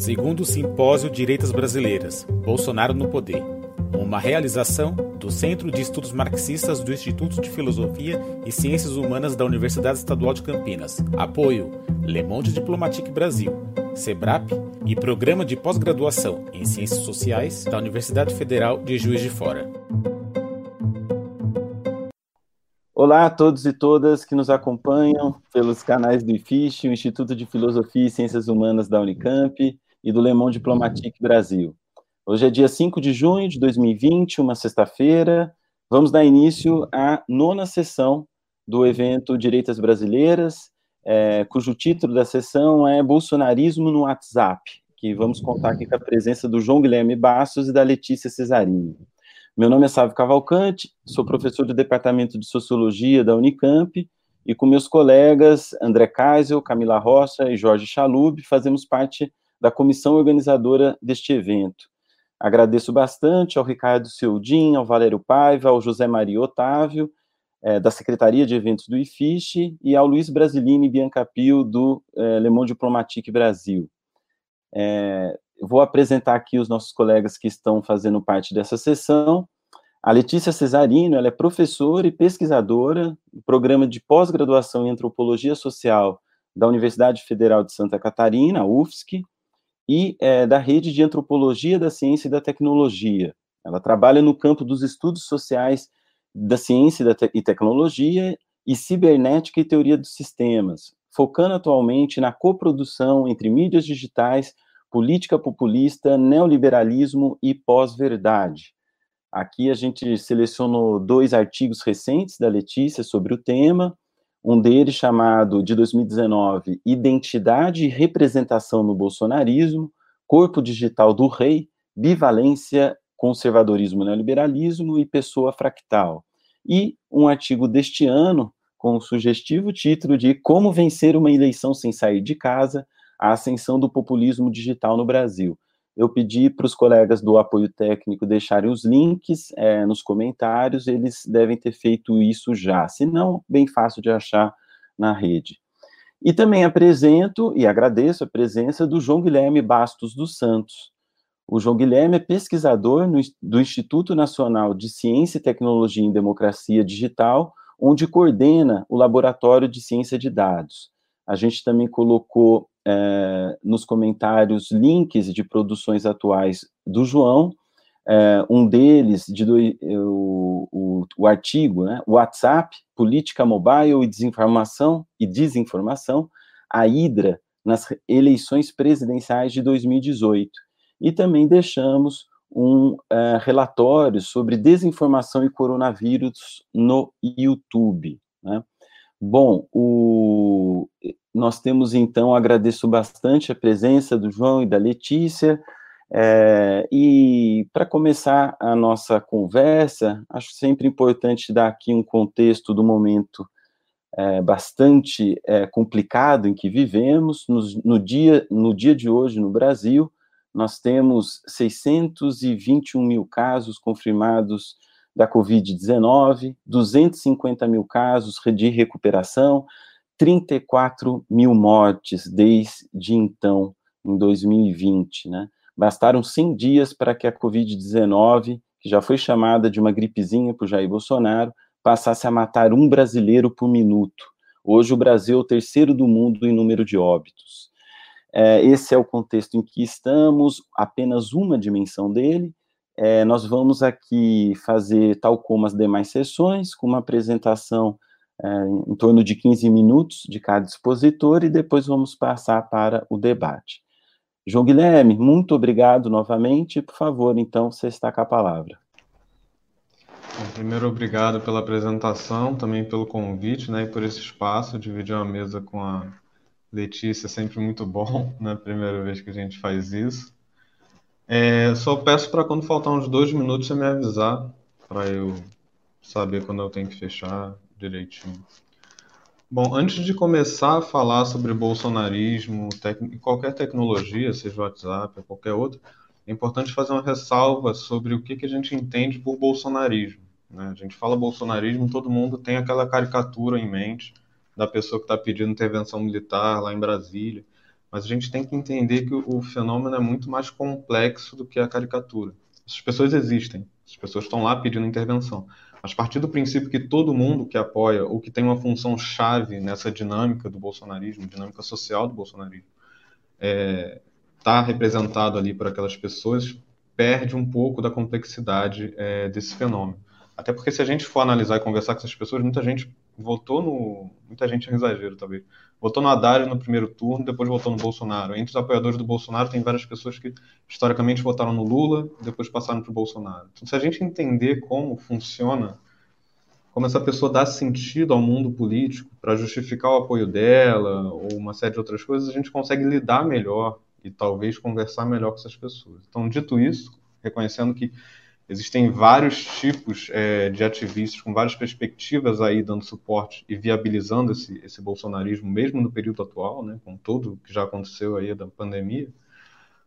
Segundo o Simpósio Direitas Brasileiras, Bolsonaro no Poder. Uma realização do Centro de Estudos Marxistas do Instituto de Filosofia e Ciências Humanas da Universidade Estadual de Campinas. Apoio Le Monde Diplomatique Brasil, SEBRAP e Programa de Pós-Graduação em Ciências Sociais da Universidade Federal de Juiz de Fora. Olá a todos e todas que nos acompanham pelos canais do IFISH, o Instituto de Filosofia e Ciências Humanas da Unicamp e do Le Monde Diplomatique Brasil. Hoje é dia 5 de junho de 2020, uma sexta-feira. Vamos dar início à nona sessão do evento Direitas Brasileiras, é, cujo título da sessão é Bolsonarismo no WhatsApp, que vamos contar aqui com a presença do João Guilherme Bastos e da Letícia Cesarini. Meu nome é Sávio Cavalcante, sou professor do Departamento de Sociologia da Unicamp e com meus colegas André Kaisel, Camila Rocha e Jorge Chalub fazemos parte da comissão organizadora deste evento. Agradeço bastante ao Ricardo Seudin, ao Valério Paiva, ao José Maria Otávio, é, da Secretaria de Eventos do IFISH, e ao Luiz Brasilini Biancapio, do é, Le Monde Diplomatique Brasil. É, vou apresentar aqui os nossos colegas que estão fazendo parte dessa sessão. A Letícia Cesarino, ela é professora e pesquisadora do programa de pós-graduação em Antropologia Social da Universidade Federal de Santa Catarina, UFSC, e é, da Rede de Antropologia da Ciência e da Tecnologia. Ela trabalha no campo dos estudos sociais da ciência e, tecnologia e cibernética e teoria dos sistemas, focando atualmente na coprodução entre mídias digitais, política populista, neoliberalismo e pós-verdade. Aqui a gente selecionou dois artigos recentes da Letícia sobre o tema, um deles chamado, de 2019, Identidade e Representação no Bolsonarismo, Corpo Digital do Rei, Bivalência, Conservadorismo, Neoliberalismo e Pessoa Fractal. E um artigo deste ano, com o sugestivo título de Como Vencer uma Eleição Sem Sair de Casa, a Ascensão do Populismo Digital no Brasil eu pedi para os colegas do apoio técnico deixarem os links é, nos comentários, eles devem ter feito isso já, se não, bem fácil de achar na rede. E também apresento e agradeço a presença do João Guilherme Bastos dos Santos. O João Guilherme é pesquisador no, do Instituto Nacional de Ciência e Tecnologia em Democracia Digital, onde coordena o Laboratório de Ciência de Dados. A gente também colocou é, nos comentários links de produções atuais do João, é, um deles, de do, o, o, o, artigo, né, WhatsApp, Política Mobile e Desinformação, e Desinformação, a Hidra nas eleições presidenciais de 2018. E também deixamos um uh, relatório sobre desinformação e coronavírus no YouTube. Né? Bom, o, nós temos então, agradeço bastante a presença do João e da Letícia, é, e para começar a nossa conversa, acho sempre importante dar aqui um contexto do momento é, bastante é, complicado em que vivemos. No, no, dia, no dia de hoje, no Brasil, nós temos 621 mil casos confirmados da Covid-19, 250 mil casos de recuperação, 34 mil mortes desde então, em 2020, né? Bastaram 100 dias para que a Covid-19, que já foi chamada de uma gripezinha por Jair Bolsonaro, passasse a matar um brasileiro por minuto. Hoje o Brasil é o terceiro do mundo em número de óbitos. É, esse é o contexto em que estamos, apenas uma dimensão dele, é, nós vamos aqui fazer, tal como as demais sessões, com uma apresentação em torno de 15 minutos de cada expositor e depois vamos passar para o debate. João Guilherme, muito obrigado novamente. Por favor, então, você está com a palavra. Primeiro, obrigado pela apresentação, também pelo convite, né, e por esse espaço, dividir uma mesa com a Letícia, é sempre muito bom, né, primeira vez que a gente faz isso. É, só peço para quando faltar uns dois minutos você me avisar, para eu saber quando eu tenho que fechar direitinho. Bom, antes de começar a falar sobre bolsonarismo qualquer tecnologia, seja WhatsApp ou qualquer outra, é importante fazer uma ressalva sobre o que, que a gente entende por bolsonarismo. Né? A gente fala bolsonarismo, todo mundo tem aquela caricatura em mente da pessoa que está pedindo intervenção militar lá em Brasília. mas a gente tem que entender que o fenômeno é muito mais complexo do que a caricatura. Essas pessoas existem, as pessoas estão lá pedindo intervenção. Mas partir do princípio que todo mundo que apoia ou que tem uma função chave nessa dinâmica do bolsonarismo, dinâmica social do bolsonarismo, está é, tá representado ali por aquelas pessoas, perde um pouco da complexidade é, desse fenômeno. Até porque se a gente for analisar e conversar com essas pessoas, muita gente votou no. Muita gente é um exagero, talvez. Votou no Haddad no primeiro turno, depois votou no Bolsonaro. Entre os apoiadores do Bolsonaro, tem várias pessoas que historicamente votaram no Lula, depois passaram para o Bolsonaro. Então, se a gente entender como funciona, como essa pessoa dá sentido ao mundo político para justificar o apoio dela, ou uma série de outras coisas, a gente consegue lidar melhor e talvez conversar melhor com essas pessoas. Então, dito isso, reconhecendo que Existem vários tipos é, de ativistas com várias perspectivas aí dando suporte e viabilizando esse, esse bolsonarismo, mesmo no período atual, né, com tudo que já aconteceu aí da pandemia.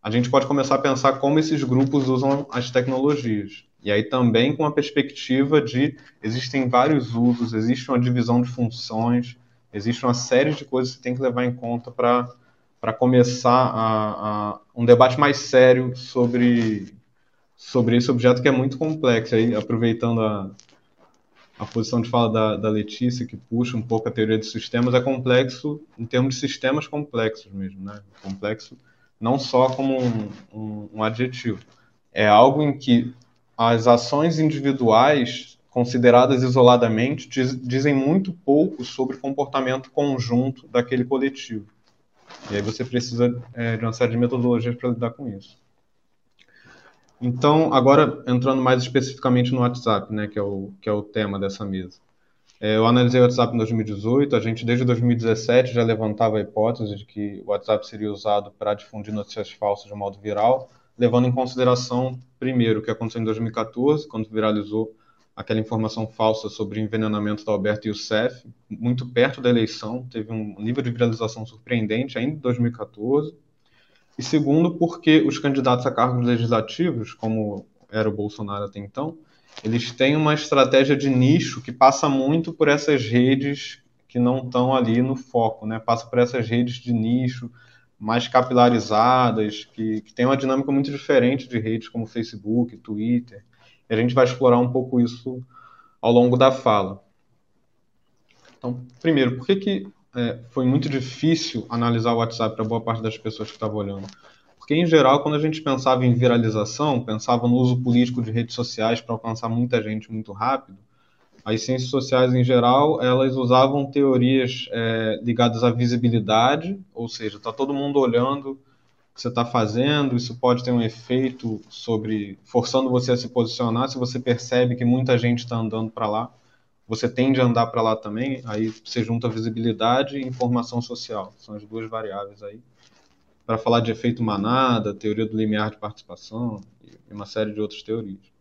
A gente pode começar a pensar como esses grupos usam as tecnologias. E aí também com a perspectiva de existem vários usos, existe uma divisão de funções, existe uma série de coisas que tem que levar em conta para começar a, a, um debate mais sério sobre sobre esse objeto que é muito complexo. Aí, aproveitando a, a posição de fala da, da Letícia, que puxa um pouco a teoria de sistemas, é complexo em termos de sistemas complexos mesmo, né? Complexo não só como um, um, um adjetivo. É algo em que as ações individuais, consideradas isoladamente, diz, dizem muito pouco sobre o comportamento conjunto daquele coletivo. E aí você precisa é, de uma série de metodologias para lidar com isso. Então, agora entrando mais especificamente no WhatsApp, né, que é o, que é o tema dessa mesa. É, eu analisei o WhatsApp em 2018, a gente desde 2017 já levantava a hipótese de que o WhatsApp seria usado para difundir notícias falsas de modo viral, levando em consideração, primeiro, o que aconteceu em 2014, quando viralizou aquela informação falsa sobre envenenamento da Alberto Youssef, muito perto da eleição, teve um nível de viralização surpreendente ainda em 2014 e segundo, porque os candidatos a cargos legislativos, como era o Bolsonaro até então, eles têm uma estratégia de nicho que passa muito por essas redes que não estão ali no foco, né? Passa por essas redes de nicho mais capilarizadas, que, que tem uma dinâmica muito diferente de redes como Facebook, Twitter. E a gente vai explorar um pouco isso ao longo da fala. Então, primeiro, por que, que é, foi muito difícil analisar o WhatsApp para boa parte das pessoas que estavam olhando. Porque, em geral, quando a gente pensava em viralização, pensava no uso político de redes sociais para alcançar muita gente muito rápido, as ciências sociais, em geral, elas usavam teorias é, ligadas à visibilidade, ou seja, está todo mundo olhando o que você está fazendo, isso pode ter um efeito sobre forçando você a se posicionar se você percebe que muita gente está andando para lá você tende a andar para lá também, aí você junta visibilidade e informação social, são as duas variáveis aí, para falar de efeito manada, teoria do limiar de participação e uma série de outras teorias.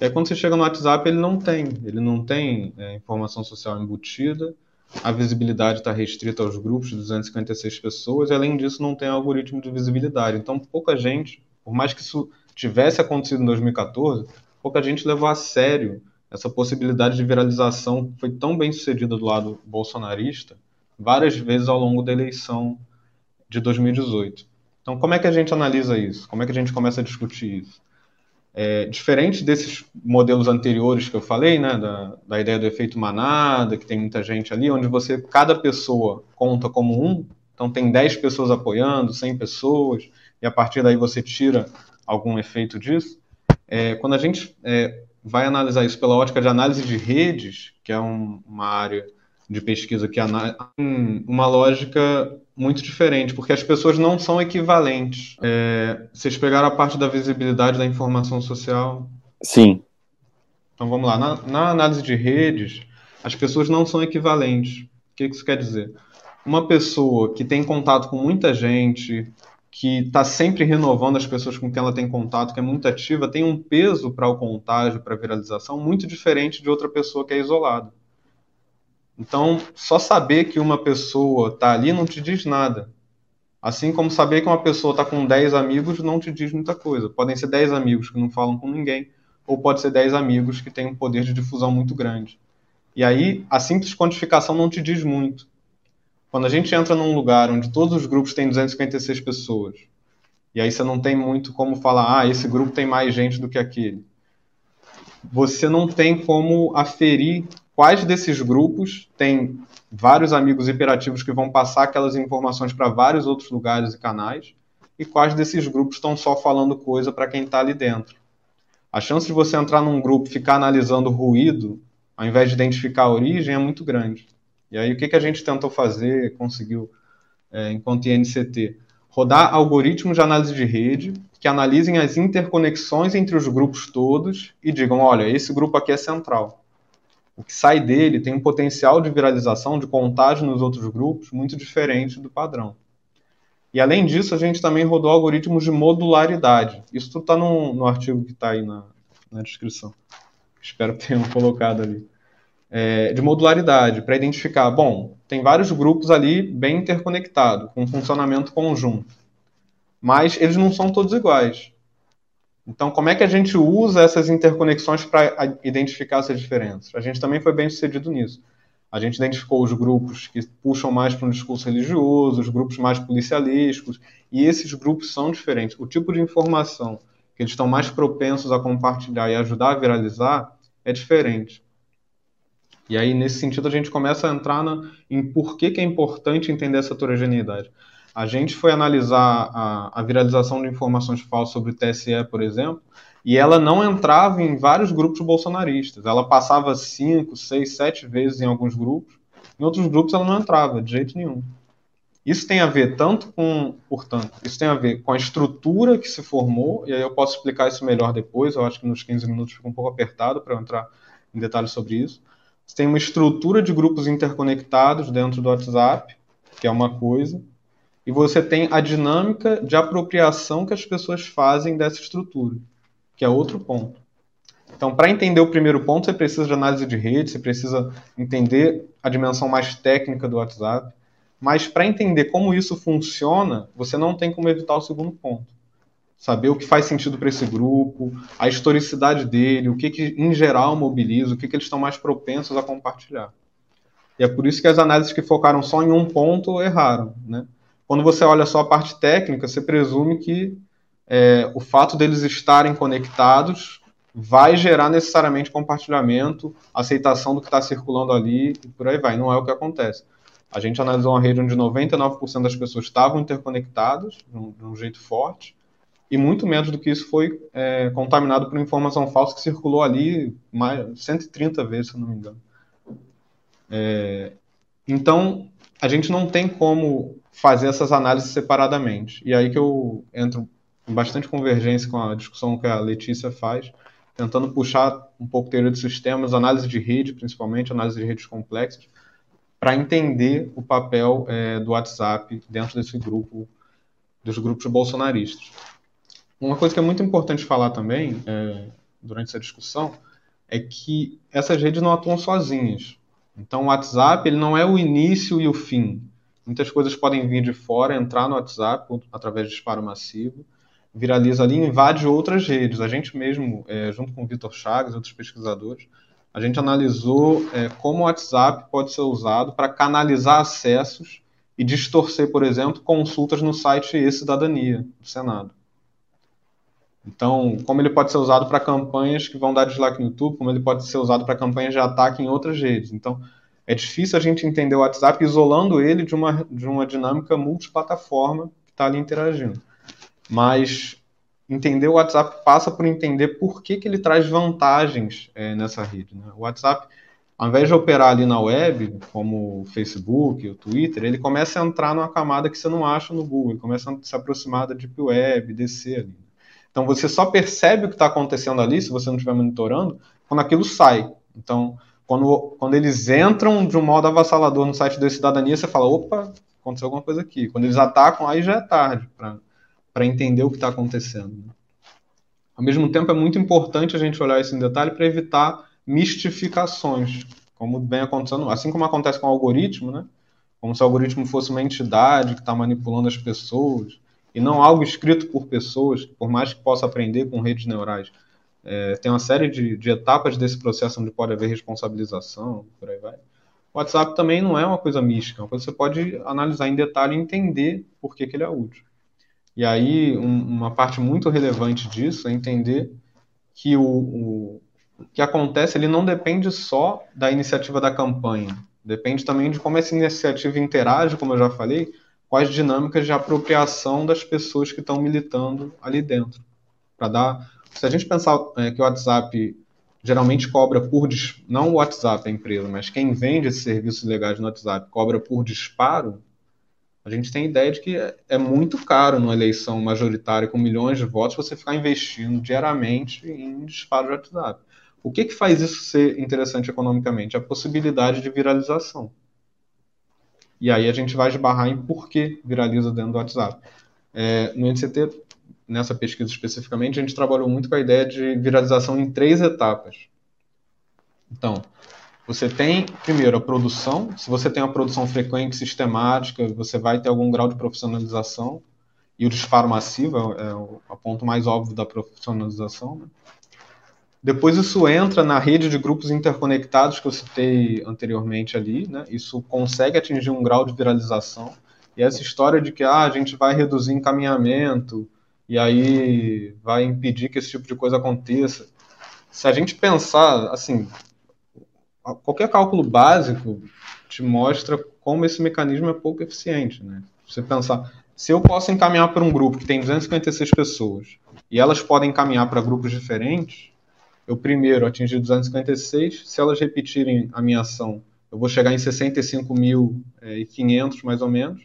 E aí quando você chega no WhatsApp, ele não tem, ele não tem é, informação social embutida, a visibilidade está restrita aos grupos de 256 pessoas, e além disso não tem algoritmo de visibilidade. Então pouca gente, por mais que isso tivesse acontecido em 2014, pouca gente levou a sério essa possibilidade de viralização foi tão bem sucedida do lado bolsonarista várias vezes ao longo da eleição de 2018. Então, como é que a gente analisa isso? Como é que a gente começa a discutir isso? É, diferente desses modelos anteriores que eu falei, né, da, da ideia do efeito manada, que tem muita gente ali, onde você, cada pessoa conta como um, então tem 10 pessoas apoiando, 100 pessoas, e a partir daí você tira algum efeito disso. É, quando a gente é, vai analisar isso pela ótica de análise de redes, que é um, uma área de pesquisa que tem uma lógica muito diferente, porque as pessoas não são equivalentes. É, vocês pegaram a parte da visibilidade da informação social? Sim. Então vamos lá. Na, na análise de redes, as pessoas não são equivalentes. O que isso quer dizer? Uma pessoa que tem contato com muita gente, que está sempre renovando as pessoas com quem ela tem contato, que é muito ativa, tem um peso para o contágio, para a viralização, muito diferente de outra pessoa que é isolada. Então, só saber que uma pessoa está ali não te diz nada. Assim como saber que uma pessoa está com 10 amigos não te diz muita coisa. Podem ser 10 amigos que não falam com ninguém, ou pode ser 10 amigos que têm um poder de difusão muito grande. E aí, a simples quantificação não te diz muito. Quando a gente entra num lugar onde todos os grupos têm 256 pessoas, e aí você não tem muito como falar, ah, esse grupo tem mais gente do que aquele. Você não tem como aferir quais desses grupos têm vários amigos hiperativos que vão passar aquelas informações para vários outros lugares e canais, e quais desses grupos estão só falando coisa para quem está ali dentro. A chance de você entrar num grupo e ficar analisando ruído, ao invés de identificar a origem, é muito grande. E aí o que, que a gente tentou fazer, conseguiu, é, enquanto INCT? Rodar algoritmos de análise de rede que analisem as interconexões entre os grupos todos e digam, olha, esse grupo aqui é central. O que sai dele tem um potencial de viralização, de contágio nos outros grupos muito diferente do padrão. E além disso, a gente também rodou algoritmos de modularidade. Isso tudo está no, no, artigo que está aí na, na, descrição. Espero que tenham colocado ali. É, de modularidade, para identificar, bom, tem vários grupos ali bem interconectados, com funcionamento conjunto. Mas eles não são todos iguais. Então, como é que a gente usa essas interconexões para identificar essas diferenças? A gente também foi bem sucedido nisso. A gente identificou os grupos que puxam mais para um discurso religioso, os grupos mais policialísticos, e esses grupos são diferentes. O tipo de informação que eles estão mais propensos a compartilhar e ajudar a viralizar é diferente. E aí, nesse sentido, a gente começa a entrar na, em por que, que é importante entender essa heterogeneidade. A gente foi analisar a, a viralização de informações falsas sobre o TSE, por exemplo, e ela não entrava em vários grupos bolsonaristas. Ela passava cinco, seis, sete vezes em alguns grupos. Em outros grupos ela não entrava de jeito nenhum. Isso tem a ver tanto com, portanto, isso tem a ver com a estrutura que se formou, e aí eu posso explicar isso melhor depois, eu acho que nos 15 minutos fica um pouco apertado para eu entrar em detalhes sobre isso. Você tem uma estrutura de grupos interconectados dentro do WhatsApp, que é uma coisa, e você tem a dinâmica de apropriação que as pessoas fazem dessa estrutura, que é outro ponto. Então, para entender o primeiro ponto, você precisa de análise de rede, você precisa entender a dimensão mais técnica do WhatsApp. Mas para entender como isso funciona, você não tem como evitar o segundo ponto. Saber o que faz sentido para esse grupo, a historicidade dele, o que, que em geral mobiliza, o que, que eles estão mais propensos a compartilhar. E é por isso que as análises que focaram só em um ponto erraram. Né? Quando você olha só a parte técnica, você presume que é, o fato deles estarem conectados vai gerar necessariamente compartilhamento, aceitação do que está circulando ali e por aí vai. Não é o que acontece. A gente analisou uma rede onde 99% das pessoas estavam interconectadas de um, de um, jeito forte e muito menos do que isso foi é, contaminado por informação falsa que circulou ali mais 130 vezes, se não me engano. É, então, a gente não tem como fazer essas análises separadamente. E aí que eu entro em bastante convergência com a discussão que a Letícia faz, tentando puxar um pouco teoria de sistemas, análise de rede, principalmente, análise de redes complexas, para entender o papel é, do WhatsApp dentro desse grupo, dos grupos bolsonaristas. Uma coisa que é muito importante falar também, é, durante essa discussão, é que essas redes não atuam sozinhas. Então, o WhatsApp ele não é o início e o fim. Muitas coisas podem vir de fora, entrar no WhatsApp através de disparo massivo, viraliza ali e invade outras redes. A gente mesmo, é, junto com o Vitor Chagas e outros pesquisadores, a gente analisou é, como o WhatsApp pode ser usado para canalizar acessos e distorcer, por exemplo, consultas no site e-cidadania do Senado. Então, como ele pode ser usado para campanhas que vão dar dislike no YouTube, como ele pode ser usado para campanhas de ataque em outras redes. Então, é difícil a gente entender o WhatsApp isolando ele de uma, de uma dinâmica multiplataforma que está ali interagindo. Mas entender o WhatsApp passa por entender por que, que ele traz vantagens é, nessa rede. Né? O WhatsApp, ao invés de operar ali na web, como o Facebook, o Twitter, ele começa a entrar numa camada que você não acha no Google, ele começa a se aproximar da Deep Web, descer ali. Então você só percebe o que está acontecendo ali, se você não estiver monitorando, quando aquilo sai. Então, quando, quando eles entram de um modo avassalador no site da cidadania, você fala, opa, aconteceu alguma coisa aqui. Quando eles atacam, aí já é tarde para entender o que está acontecendo. Né? Ao mesmo tempo, é muito importante a gente olhar isso em detalhe para evitar mistificações, como vem acontecendo, assim como acontece com o algoritmo, né? Como se o algoritmo fosse uma entidade que está manipulando as pessoas, e não algo escrito por pessoas, por mais que possa aprender com redes neurais. É, tem uma série de, de, etapas desse processo onde pode haver responsabilização, por aí vai. O WhatsApp também não é uma coisa mística, é uma coisa que você pode analisar em detalhe e entender por que, que ele é útil. E aí, um, uma parte muito relevante disso é entender que o, o, o que acontece ele não depende só da iniciativa da campanha, depende também de como essa iniciativa interage, como eu já falei, as dinâmicas de apropriação das pessoas que estão militando ali dentro. Para dar, se a gente pensar é, que o WhatsApp geralmente cobra por não o WhatsApp a empresa, mas quem vende esses serviços legais no WhatsApp cobra por disparo, a gente tem ideia de que é, é muito caro numa eleição majoritária com milhões de votos você ficar investindo diariamente em disparo de WhatsApp. O que, que faz isso ser interessante economicamente? A possibilidade de viralização. E aí a gente vai esbarrar em por que viraliza dentro do WhatsApp. É, no NCT, nessa pesquisa especificamente, a gente trabalhou muito com a ideia de viralização em três etapas. Então, você tem, primeiro, a produção. Se você tem uma produção frequente, sistemática, você vai ter algum grau de profissionalização. E o disparo massivo é, é o, é o ponto mais óbvio da profissionalização. Né? Depois isso entra na rede de grupos interconectados que eu citei anteriormente ali, né? Isso consegue atingir um grau de viralização. E essa história de que ah, a gente vai reduzir encaminhamento e aí vai impedir que esse tipo de coisa aconteça. Se a gente pensar, assim, qualquer cálculo básico te mostra como esse mecanismo é pouco eficiente, né? Você pensar, se eu posso encaminhar para um grupo que tem 256 pessoas e elas podem encaminhar para grupos diferentes, eu primeiro atingi 256, se elas repetirem a minha ação, eu vou chegar em 65.500 mais ou menos.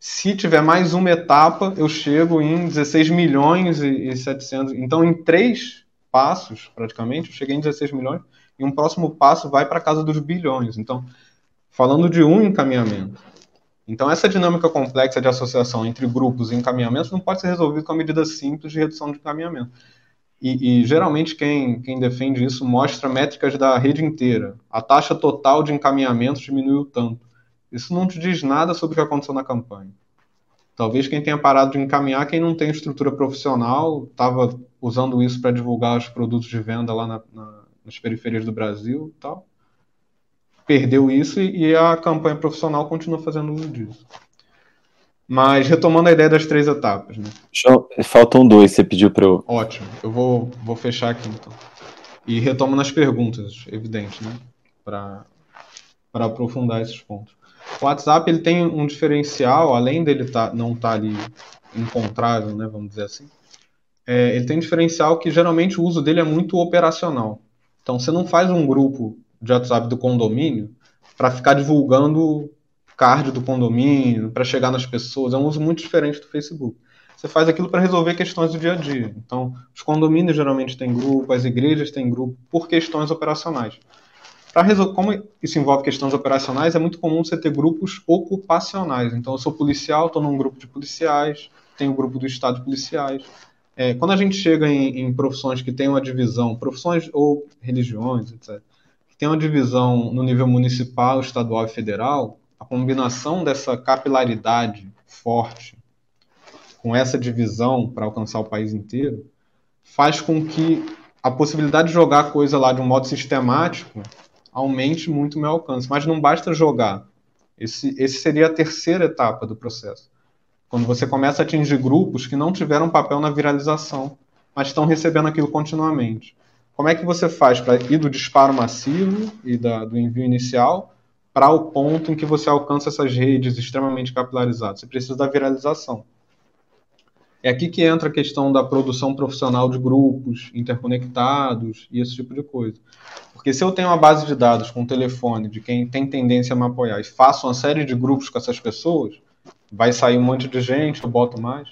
Se tiver mais uma etapa, eu chego em 16 milhões e 700. Então, em três passos, praticamente, eu cheguei em 16 milhões, e um próximo passo vai para casa dos bilhões. Então, falando de um encaminhamento. Então, essa dinâmica complexa de associação entre grupos e encaminhamentos não pode ser resolvida com a medida simples de redução de encaminhamento. E, e, geralmente quem, quem defende isso mostra métricas da rede inteira. A taxa total de encaminhamento diminuiu tanto. Isso não te diz nada sobre o que aconteceu na campanha. Talvez quem tenha parado de encaminhar, quem não tem estrutura profissional, estava usando isso para divulgar os produtos de venda lá na, na, nas periferias do Brasil tal. Perdeu isso e, e a campanha profissional continua fazendo uso disso. Mas retomando a ideia das três etapas, né? Faltam dois, você pediu para eu. Ótimo, eu vou, vou fechar aqui então. E retomo nas perguntas, evidente, né? Para aprofundar esses pontos. O WhatsApp ele tem um diferencial, além dele tá, não estar tá ali encontrável, né? Vamos dizer assim. É, ele tem um diferencial que geralmente o uso dele é muito operacional. Então você não faz um grupo de WhatsApp do condomínio para ficar divulgando card do condomínio, para chegar nas pessoas. É um uso muito diferente do Facebook. Você faz aquilo para resolver questões do dia a dia. Então, os condomínios geralmente têm grupo, as igrejas têm grupo, por questões operacionais. Resol... Como isso envolve questões operacionais, é muito comum você ter grupos ocupacionais. Então, eu sou policial, estou num grupo de policiais, tenho o grupo do Estado de policiais. É, quando a gente chega em, em, profissões que têm uma divisão, profissões ou religiões, etc., que tem uma divisão no nível municipal, estadual e federal, a combinação dessa capilaridade forte com essa divisão para alcançar o país inteiro faz com que a possibilidade de jogar a coisa lá de um modo sistemático aumente muito o meu alcance. Mas não basta jogar. Esse, esse seria a terceira etapa do processo. Quando você começa a atingir grupos que não tiveram papel na viralização, mas estão recebendo aquilo continuamente. Como é que você faz para ir do disparo massivo e da, do envio inicial para o ponto em que você alcança essas redes extremamente capilarizadas. Você precisa da viralização. É aqui que entra a questão da produção profissional de grupos interconectados e esse tipo de coisa. Porque se eu tenho uma base de dados com telefone de quem tem tendência a me apoiar e faço uma série de grupos com essas pessoas, vai sair um monte de gente, eu boto mais.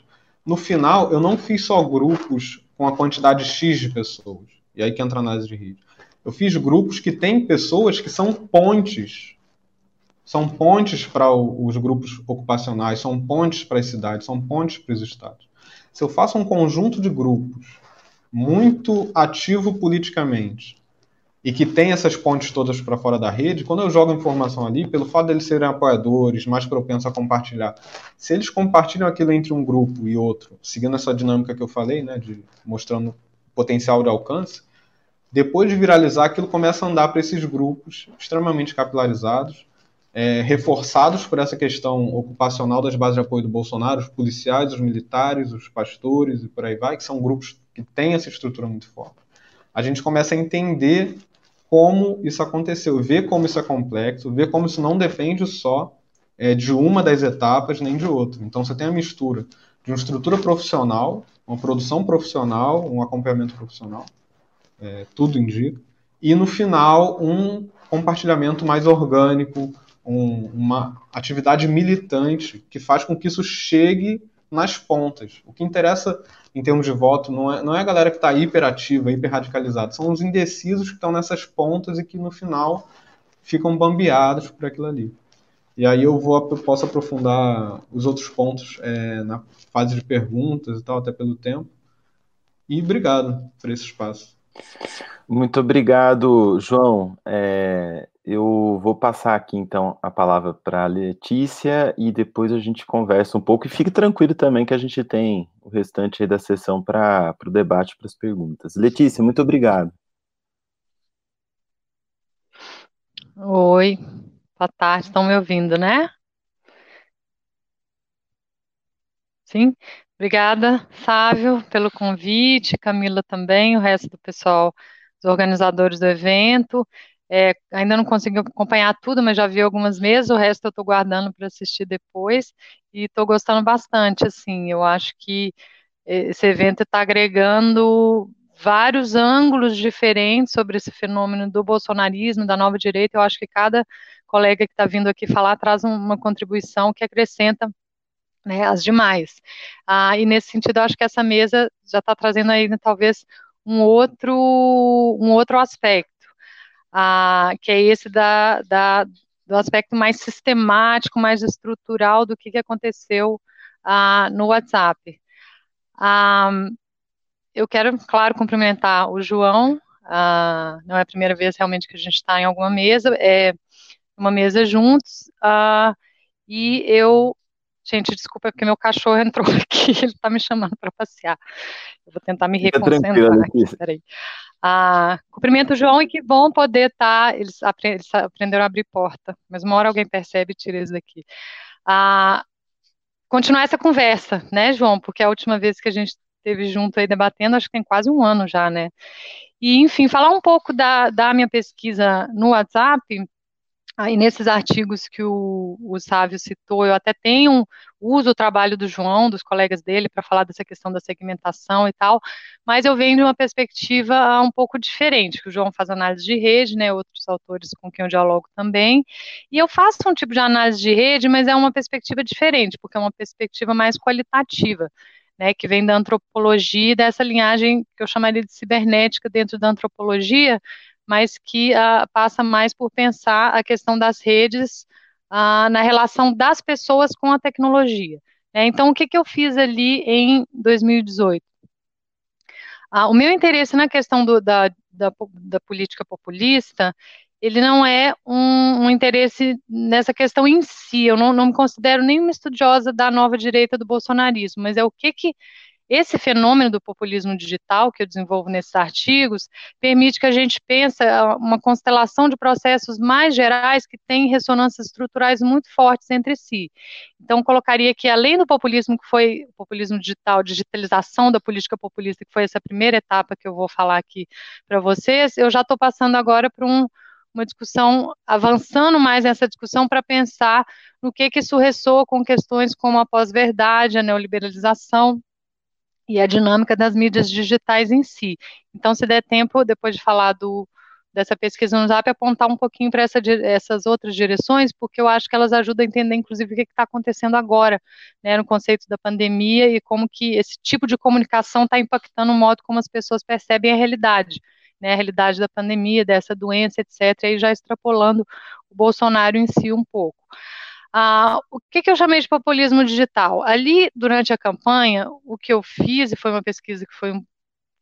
No final, eu não fiz só grupos com a quantidade X de pessoas. E aí que entra a análise de rede. Eu fiz grupos que têm pessoas que são pontes são pontes para os grupos ocupacionais, são pontes para as cidades, são pontes para os estados. Se eu faço um conjunto de grupos muito ativo politicamente e que tem essas pontes todas para fora da rede, quando eu jogo informação ali, pelo fato deles serem apoiadores, mais propensos a compartilhar, se eles compartilham aquilo entre um grupo e outro, seguindo essa dinâmica que eu falei, né, de mostrando potencial de alcance, depois de viralizar, aquilo começa a andar para esses grupos extremamente capilarizados, é, reforçados por essa questão ocupacional das bases de apoio do Bolsonaro, os policiais, os militares, os pastores e por aí vai, que são grupos que têm essa estrutura muito forte. A gente começa a entender como isso aconteceu, ver como isso é complexo, ver como isso não depende só é, de uma das etapas nem de outra. Então você tem a mistura de uma estrutura profissional, uma produção profissional, um acompanhamento profissional, é, tudo indica, e no final um compartilhamento mais orgânico, um, uma atividade militante que faz com que isso chegue nas pontas. O que interessa em termos de voto não é, não é a galera que está hiperativa, hiperradicalizada, são os indecisos que estão nessas pontas e que no final ficam bambeados por aquilo ali. E aí eu vou eu posso aprofundar os outros pontos é, na fase de perguntas e tal, até pelo tempo. E obrigado por esse espaço. Muito obrigado, João. É, eu vou passar aqui então a palavra para a Letícia e depois a gente conversa um pouco. E fique tranquilo também que a gente tem o restante da sessão para o debate, para as perguntas. Letícia, muito obrigado. Oi, boa tarde, estão me ouvindo, né? Sim, obrigada, Sávio, pelo convite, Camila também, o resto do pessoal, os organizadores do evento. É, ainda não consegui acompanhar tudo, mas já vi algumas vezes, o resto eu estou guardando para assistir depois, e estou gostando bastante, assim, eu acho que esse evento está agregando vários ângulos diferentes sobre esse fenômeno do bolsonarismo, da nova direita, eu acho que cada colega que está vindo aqui falar traz uma contribuição que acrescenta né, as demais. Ah, e nesse sentido, acho que essa mesa já está trazendo aí, né, talvez, um outro, um outro aspecto ah, que é esse da, da, do aspecto mais sistemático, mais estrutural do que, que aconteceu ah, no WhatsApp. Ah, eu quero, claro, cumprimentar o João. Ah, não é a primeira vez realmente que a gente está em alguma mesa, é uma mesa juntos. Ah, e eu, gente, desculpa porque meu cachorro entrou aqui, ele está me chamando para passear. Eu vou tentar me reconcentrar aqui. Peraí. Ah, cumprimento o João e que bom poder estar. Tá, eles, eles, aprenderam a abrir porta, mas uma hora alguém percebe e tira eles daqui. Ah, continuar essa conversa, né, João? Porque a última vez que a gente esteve junto aí debatendo, acho que tem quase um ano já, né? E, enfim, falar um pouco da, da minha pesquisa no WhatsApp Aí, nesses artigos que o, o Sávio citou, eu até tenho, uso o trabalho do João, dos colegas dele, para falar dessa questão da segmentação e tal, mas eu venho de uma perspectiva um pouco diferente, que o João faz análise de rede, né, outros autores com quem eu dialogo também, e eu faço um tipo de análise de rede, mas é uma perspectiva diferente, porque é uma perspectiva mais qualitativa, né, que vem da antropologia, dessa linhagem que eu chamaria de cibernética dentro da antropologia, mas que uh, passa mais por pensar a questão das redes uh, na relação das pessoas com a tecnologia. Né? Então, o que, que eu fiz ali em 2018? Uh, ah, o meu interesse na questão do, da, da, da, política populista, ele não é um, um, interesse nessa questão em si, eu não, não me considero nenhuma estudiosa da nova direita do bolsonarismo, mas é o que que esse fenômeno do populismo digital que eu desenvolvo nesses artigos permite que a gente pense ah, uma constelação de processos mais gerais que têm ressonâncias estruturais muito fortes entre si. Então, colocaria que além do populismo que foi o populismo digital, digitalização da política populista, que foi essa primeira etapa que eu vou falar aqui para vocês, eu já estou passando agora para um uma discussão, avançando mais nessa discussão para pensar no que, que isso ressoa com questões como a pós-verdade, a neoliberalização, e a dinâmica das mídias digitais em si. Então, se der tempo, depois de falar do, dessa pesquisa no Zap, apontar um pouquinho para essa, essas outras direções, porque eu acho que elas ajudam a entender, inclusive, o que está acontecendo agora, né, no conceito da pandemia e como que esse tipo de comunicação está impactando o modo como as pessoas percebem a realidade, né, a realidade da pandemia, dessa doença, etc., e já extrapolando o Bolsonaro em si um pouco. Ah, o que, que eu chamei de populismo digital? Ali, durante a campanha, o que eu fiz, e foi uma pesquisa que foi um,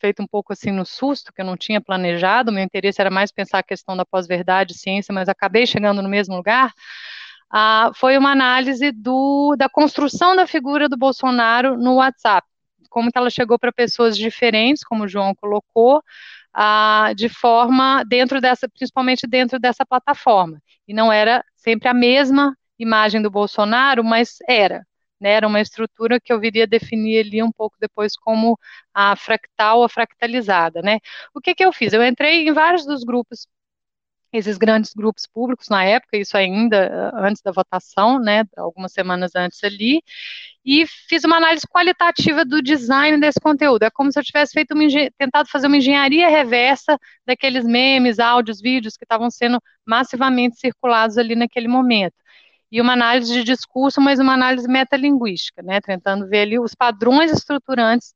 feita um pouco assim no susto, que eu não tinha planejado, meu interesse era mais pensar a questão da pós-verdade, ciência, mas acabei chegando no mesmo lugar, ah, foi uma análise do, da construção da figura do Bolsonaro no WhatsApp, como que ela chegou para pessoas diferentes, como o João colocou, ah, de forma dentro dessa, principalmente dentro dessa plataforma. E não era sempre a mesma imagem do Bolsonaro, mas era. Né, era uma estrutura que eu viria definir ali um pouco depois como a fractal ou fractalizada, né? O que que eu fiz? Eu entrei em vários dos grupos esses grandes grupos públicos na época, isso ainda antes da votação, né, algumas semanas antes ali, e fiz uma análise qualitativa do design desse conteúdo. É como se eu tivesse feito uma, tentado fazer uma engenharia reversa daqueles memes, áudios, vídeos que estavam sendo massivamente circulados ali naquele momento. E uma análise de discurso, mas uma análise metalinguística, né, tentando ver ali os padrões estruturantes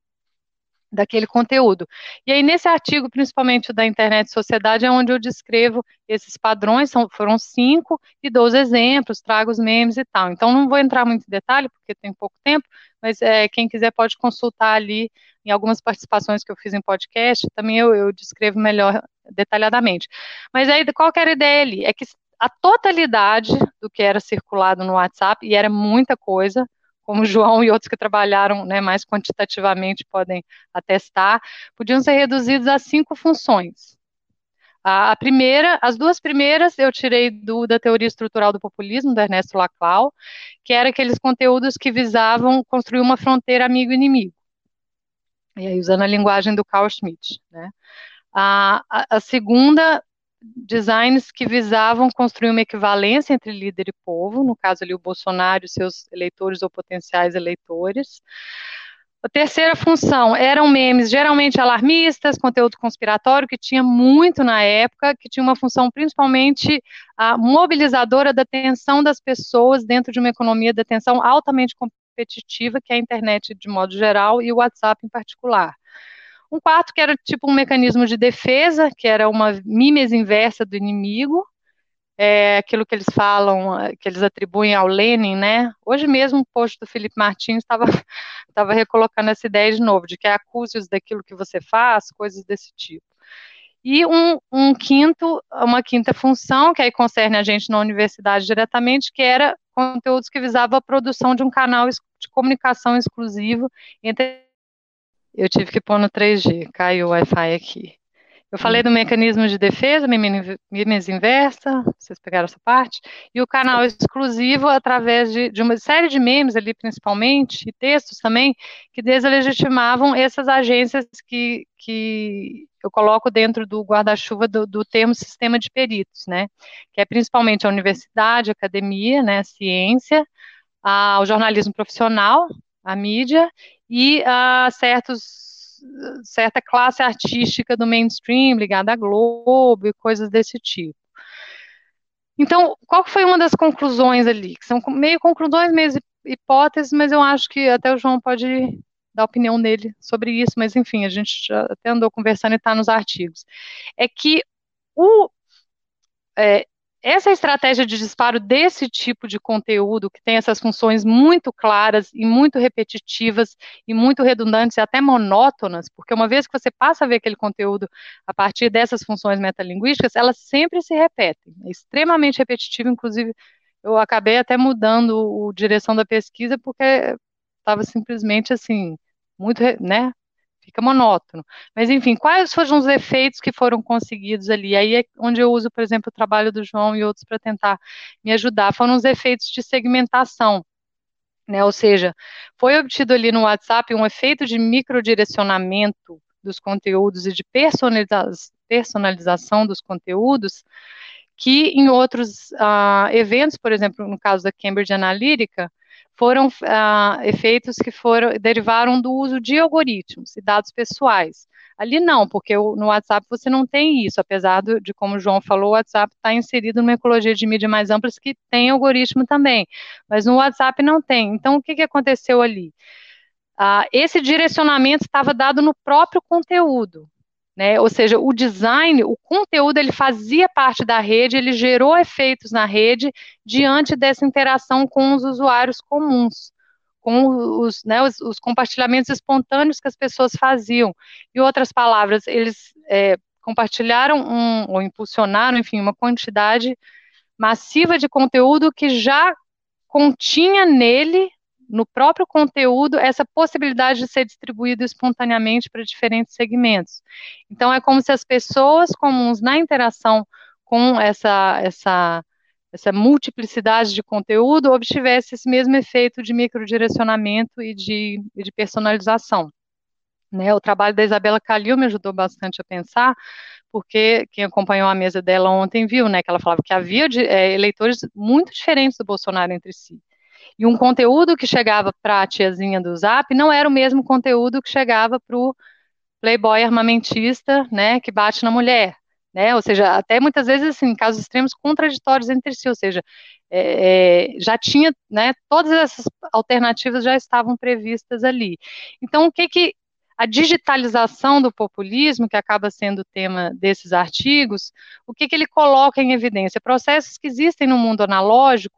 daquele conteúdo. E aí, nesse artigo, principalmente da Internet e Sociedade, é onde eu descrevo esses padrões, são, foram cinco, e dou os exemplos, trago os memes e tal. Então, não vou entrar muito em detalhe, porque tem pouco tempo, mas é, quem quiser pode consultar ali em algumas participações que eu fiz em podcast, também eu, eu descrevo melhor detalhadamente. Mas aí, qual que era a ideia ali? É que a totalidade do que era circulado no WhatsApp, e era muita coisa, como o João e outros que trabalharam né, mais quantitativamente podem atestar, podiam ser reduzidos a cinco funções. A, a primeira, as duas primeiras eu tirei do, da teoria estrutural do populismo, do Ernesto Laclau, que era aqueles conteúdos que visavam construir uma fronteira amigo-inimigo. E aí, usando a linguagem do Carl Schmitt. Né? A, a, a segunda designs que visavam construir uma equivalência entre líder e povo, no caso ali o Bolsonaro e seus eleitores ou potenciais eleitores. A terceira função eram memes geralmente alarmistas, conteúdo conspiratório, que tinha muito na época, que tinha uma função principalmente mobilizadora da atenção das pessoas dentro de uma economia de atenção altamente competitiva, que é a internet de modo geral e o WhatsApp em particular. Um quarto que era tipo um mecanismo de defesa, que era uma mimes inversa do inimigo, é aquilo que eles falam, que eles atribuem ao Lenin, né? Hoje mesmo o post do Felipe Martins estava recolocando essa ideia de novo, de que é acuse-os daquilo que você faz, coisas desse tipo. E um, um, quinto, uma quinta função, que aí concerne a gente na universidade diretamente, que era conteúdos que visavam a produção de um canal de comunicação exclusivo entre eu tive que pôr no 3G, caiu o Wi-Fi aqui. Eu falei do mecanismo de defesa, mimes inversa, vocês pegaram essa parte, e o canal exclusivo através de, de, uma série de memes ali, principalmente, e textos também, que deslegitimavam essas agências que, que eu coloco dentro do guarda-chuva do, do, termo sistema de peritos, né, que é principalmente a universidade, a academia, né, a ciência, a, o jornalismo profissional, a mídia e a certos certa classe artística do mainstream ligada à Globo e coisas desse tipo. Então, qual foi uma das conclusões ali? Que são meio conclusões, meio hipóteses, mas eu acho que até o João pode dar opinião dele sobre isso, mas enfim, a gente já até andou conversando e está nos artigos. É que o, é, essa estratégia de disparo desse tipo de conteúdo, que tem essas funções muito claras e muito repetitivas e muito redundantes e até monótonas, porque uma vez que você passa a ver aquele conteúdo a partir dessas funções metalinguísticas, elas sempre se repetem. É extremamente repetitivo, inclusive eu acabei até mudando a direção da pesquisa porque estava simplesmente assim, muito, né, fica monótono. Mas, enfim, quais foram os efeitos que foram conseguidos ali? Aí é onde eu uso, por exemplo, o trabalho do João e outros para tentar me ajudar. Foram os efeitos de segmentação. Né, ou seja, foi obtido ali no WhatsApp um efeito de microdirecionamento dos conteúdos e de personalização dos conteúdos, que em outros uh, eventos, por exemplo, no caso da Cambridge Analytica, foram uh, efeitos que foram derivaram do uso de algoritmos e dados pessoais. Ali não, porque no WhatsApp você não tem isso, apesar de, como o João falou, o WhatsApp está inserido numa ecologia de mídia mais ampla que tem algoritmo também, mas no WhatsApp não tem. Então, o que, que aconteceu ali? Uh, esse direcionamento estava dado no próprio conteúdo. Né? Ou seja, o design, o conteúdo, ele fazia parte da rede, ele gerou efeitos na rede diante dessa interação com os usuários comuns, com os, né, os, os compartilhamentos espontâneos que as pessoas faziam. Em outras palavras, eles é, compartilharam um, ou impulsionaram, enfim, uma quantidade massiva de conteúdo que já continha nele no próprio conteúdo essa possibilidade de ser distribuído espontaneamente para diferentes segmentos. Então, é como se as pessoas comuns na interação com essa, essa, essa multiplicidade de conteúdo obtivesse esse mesmo efeito de microdirecionamento e de, de personalização. Né, o trabalho da Isabela Calil me ajudou bastante a pensar, porque quem acompanhou a mesa dela ontem viu, né, que ela falava que havia de, é, eleitores muito diferentes do Bolsonaro entre si. E um conteúdo que chegava para a tiazinha do Zap não era o mesmo conteúdo que chegava para o playboy armamentista, né, que bate na mulher, né, ou seja, até muitas vezes, assim, casos extremos contraditórios entre si, ou seja, é, é, já tinha, né, todas essas alternativas já estavam previstas ali. Então, o que que a digitalização do populismo, que acaba sendo o tema desses artigos, o que, que ele coloca em evidência? Processos que existem no mundo analógico,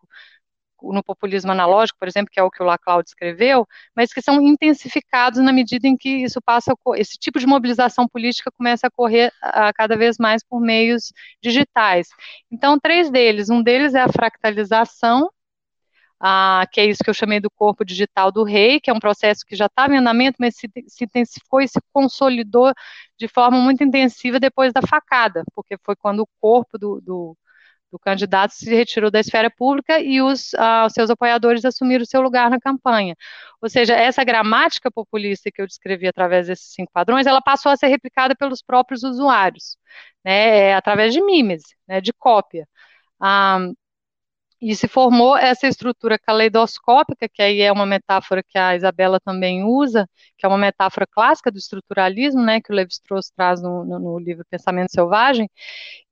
no populismo analógico, por exemplo, que é o que o Laclau escreveu, mas que são intensificados na medida em que isso passa, esse tipo de mobilização política começa a correr a, cada vez mais por meios digitais. Então, três deles, um deles é a fractalização, que é isso que eu chamei do corpo digital do rei, que é um processo que já estava em andamento, mas se, se, intensificou e se consolidou de forma muito intensiva depois da facada, porque foi quando o corpo do, do, do candidato se retirou da esfera pública e os, ah, os seus apoiadores assumiram o seu lugar na campanha. Ou seja, essa gramática populista que eu descrevi através desses cinco padrões, ela passou a ser replicada pelos próprios usuários, né, é, através de mimes, né, de cópia. Ah, e se formou essa estrutura caleidoscópica, que aí é uma metáfora que a Isabela também usa, que é uma metáfora clássica do estruturalismo, né, que o Levi-Strauss traz no, no, no, livro Pensamento Selvagem,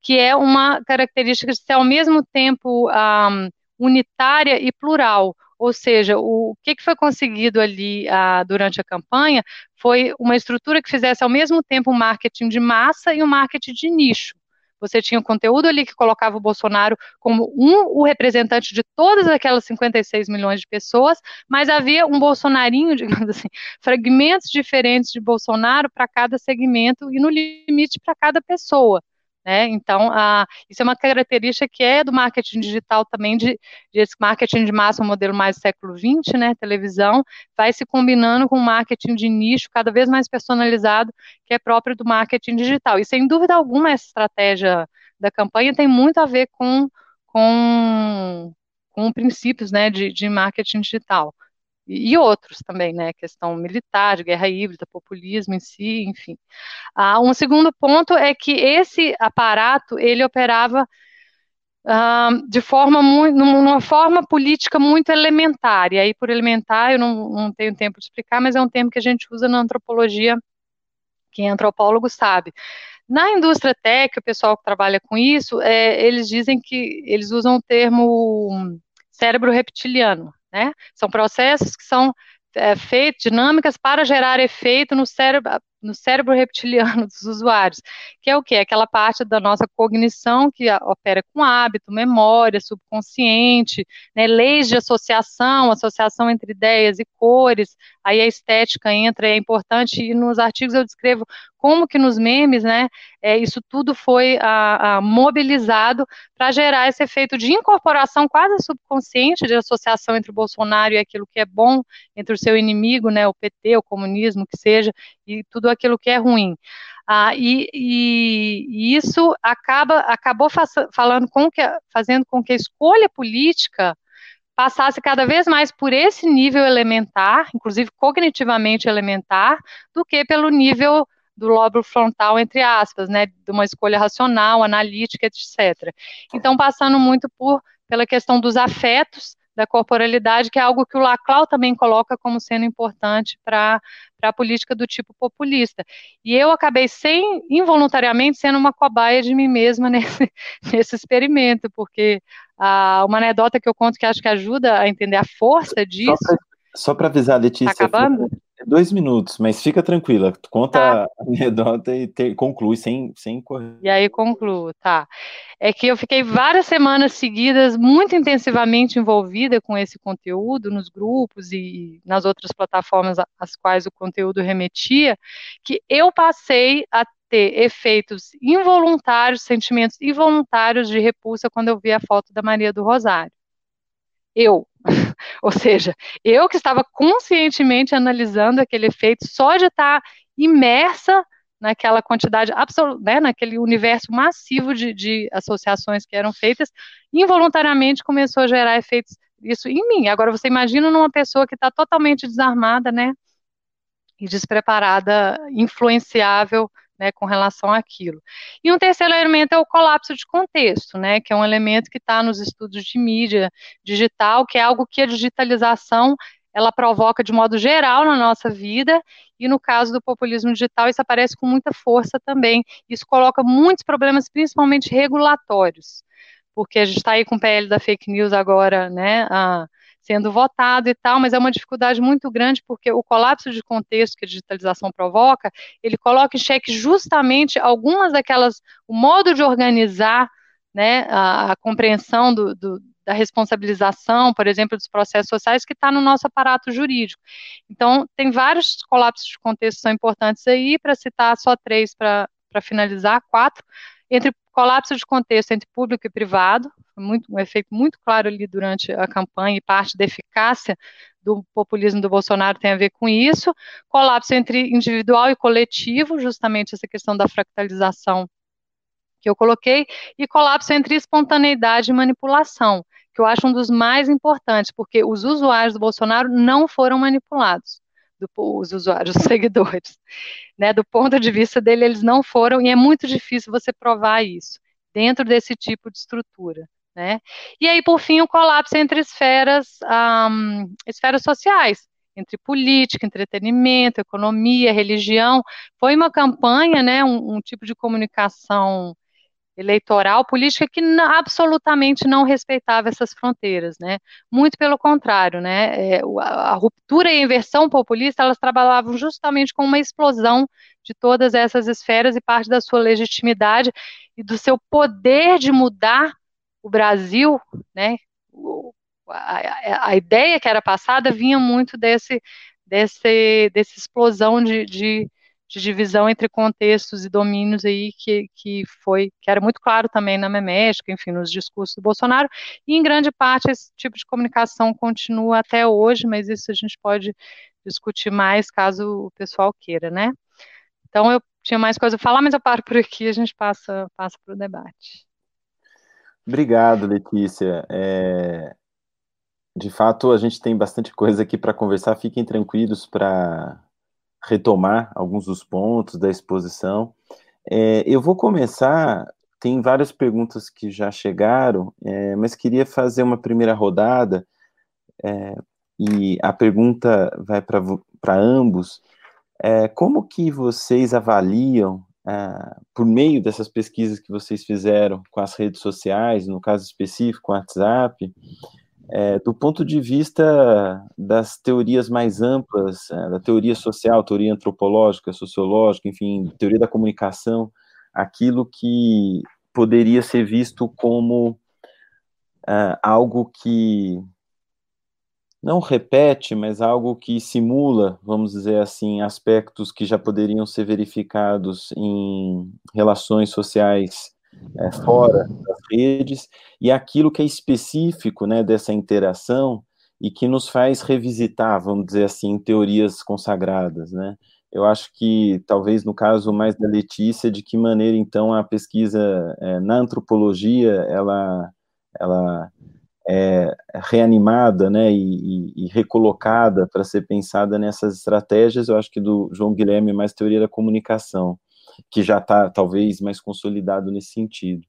que é uma característica de ser ao mesmo tempo um, unitária e plural, ou seja, o, o que, que, foi conseguido ali uh, durante a campanha foi uma estrutura que fizesse ao mesmo tempo um marketing de massa e um marketing de nicho. Você tinha um conteúdo ali que colocava o Bolsonaro como um, o representante de todas aquelas 56 milhões de pessoas, mas havia um bolsonarinho, digamos assim, fragmentos diferentes de Bolsonaro para cada segmento e no limite para cada pessoa. Né? Então, a, isso é uma característica que é do marketing digital também, de, de esse marketing de massa, um modelo mais do século XX, né, televisão, vai se combinando com marketing de nicho cada vez mais personalizado, que é próprio do marketing digital. E, sem dúvida alguma, essa estratégia da campanha tem muito a ver com, com, com princípios né, de, de marketing digital e outros também, né, questão militar, de guerra híbrida, populismo em si, enfim. Ah, um segundo ponto é que esse aparato, ele operava de forma muito, numa forma política muito elementar, e aí por elementar eu não, não tenho tempo de explicar, mas é um termo que a gente usa na antropologia, quem é antropólogo sabe. Na indústria tech, o pessoal que trabalha com isso, é, eles dizem que eles usam o termo cérebro reptiliano, né? São processos que são é, feitos, dinâmicas para gerar efeito no cérebro, no cérebro reptiliano dos usuários, que é o que? Aquela parte da nossa cognição que opera com hábito, memória, subconsciente, né, leis de associação, associação entre ideias e cores, aí a estética entra, é importante, e nos artigos eu descrevo como que nos memes, né, é, isso tudo foi a, a, mobilizado para gerar esse efeito de incorporação quase subconsciente de associação entre o Bolsonaro e aquilo que é bom, entre o seu inimigo, né, o PT, o comunismo, que seja, e tudo aquilo que é ruim. Ah, e, e, isso acaba acabou falando com que, fazendo com que a escolha política passasse cada vez mais por esse nível elementar, inclusive cognitivamente elementar, do que pelo nível do lóbulo frontal, entre aspas, né, de uma escolha racional, analítica, etc. Então, passando muito por pela questão dos afetos, da corporalidade, que é algo que o Laclau também coloca como sendo importante para a política do tipo populista. E eu acabei sem, involuntariamente, sendo uma cobaia de mim mesma nesse, nesse experimento, porque ah, uma anedota que eu conto que acho que ajuda a entender a força disso. Só para avisar, Letícia. Tá acabando? Dois minutos, mas fica tranquila. Conta tá. a anedota e te, conclui sem, sem correr. E aí concluo, tá. É que eu fiquei várias semanas seguidas muito intensivamente envolvida com esse conteúdo nos grupos e nas outras plataformas às quais o conteúdo remetia, que eu passei a ter efeitos involuntários, sentimentos involuntários de repulsa quando eu vi a foto da Maria do Rosário. Eu, Ou seja, eu que estava conscientemente analisando aquele efeito só de estar imersa naquela quantidade absoluta, né, naquele universo massivo de, de associações que eram feitas, involuntariamente começou a gerar efeitos isso em mim. Agora você imagina numa pessoa que está totalmente desarmada, né, e despreparada, influenciável né, com relação àquilo. E um terceiro elemento é o colapso de contexto, né, que é um elemento que está nos estudos de mídia digital, que é algo que a digitalização ela provoca de modo geral na nossa vida, e no caso do populismo digital, isso aparece com muita força também. Isso coloca muitos problemas, principalmente regulatórios, porque a gente está aí com o PL da fake news agora, né, a, sendo votado e tal, mas é uma dificuldade muito grande porque o colapso de contexto que a digitalização provoca, ele coloca em xeque justamente algumas daquelas, o modo de organizar, né, a, a compreensão do, do, da responsabilização, por exemplo, dos processos sociais que está no nosso aparato jurídico. Então, tem vários colapsos de contexto que são importantes aí, para citar só três para finalizar, quatro, entre colapso de contexto entre público e privado, muito, um efeito muito claro ali durante a campanha e parte da eficácia do populismo do Bolsonaro tem a ver com isso, colapso entre individual e coletivo, justamente essa questão da fractalização que eu coloquei, e colapso entre espontaneidade e manipulação, que eu acho um dos mais importantes, porque os usuários do Bolsonaro não foram manipulados do, os usuários, os seguidores. Né, do ponto de vista dele, eles não foram, e é muito difícil você provar isso dentro desse tipo de estrutura. Né? E aí, por fim, o colapso entre esferas, um, esferas sociais, entre política, entretenimento, economia, religião. Foi uma campanha, né, um, um tipo de comunicação eleitoral, política que absolutamente não respeitava essas fronteiras, né? Muito pelo contrário, né? É, a, ruptura e a inversão populista, elas trabalhavam justamente com uma explosão de todas essas esferas e parte da sua legitimidade e do seu poder de mudar o Brasil, né? A, a, ideia que era passada vinha muito desse, desse, dessa explosão de, de de divisão entre contextos e domínios aí que, que foi, que era muito claro também na memética, enfim, nos discursos do Bolsonaro, e em grande parte esse tipo de comunicação continua até hoje, mas isso a gente pode discutir mais caso o pessoal queira, né? Então eu tinha mais coisa a falar, mas eu paro por aqui e a gente passa, passa para o debate. Obrigado, Letícia. É... De fato, a gente tem bastante coisa aqui para conversar. Fiquem tranquilos para retomar alguns dos pontos da exposição. É, eu vou começar, tem várias perguntas que já chegaram, é, mas queria fazer uma primeira rodada, é, e a pergunta vai para ambos. É, como que vocês avaliam, é, por meio dessas pesquisas que vocês fizeram com as redes sociais, no caso específico, o WhatsApp, é, do ponto de vista das teorias mais amplas, é, da teoria social, teoria antropológica, sociológica, enfim, teoria da comunicação, aquilo que poderia ser visto como é, algo que não repete, mas algo que simula, vamos dizer assim, aspectos que já poderiam ser verificados em relações sociais é, fora redes, e aquilo que é específico né, dessa interação e que nos faz revisitar, vamos dizer assim, teorias consagradas, né? Eu acho que, talvez no caso mais da Letícia, de que maneira, então, a pesquisa é, na antropologia, ela, ela é reanimada, né, e, e, e recolocada para ser pensada nessas estratégias, eu acho que do João Guilherme mais teoria da comunicação que já está talvez mais consolidado nesse sentido.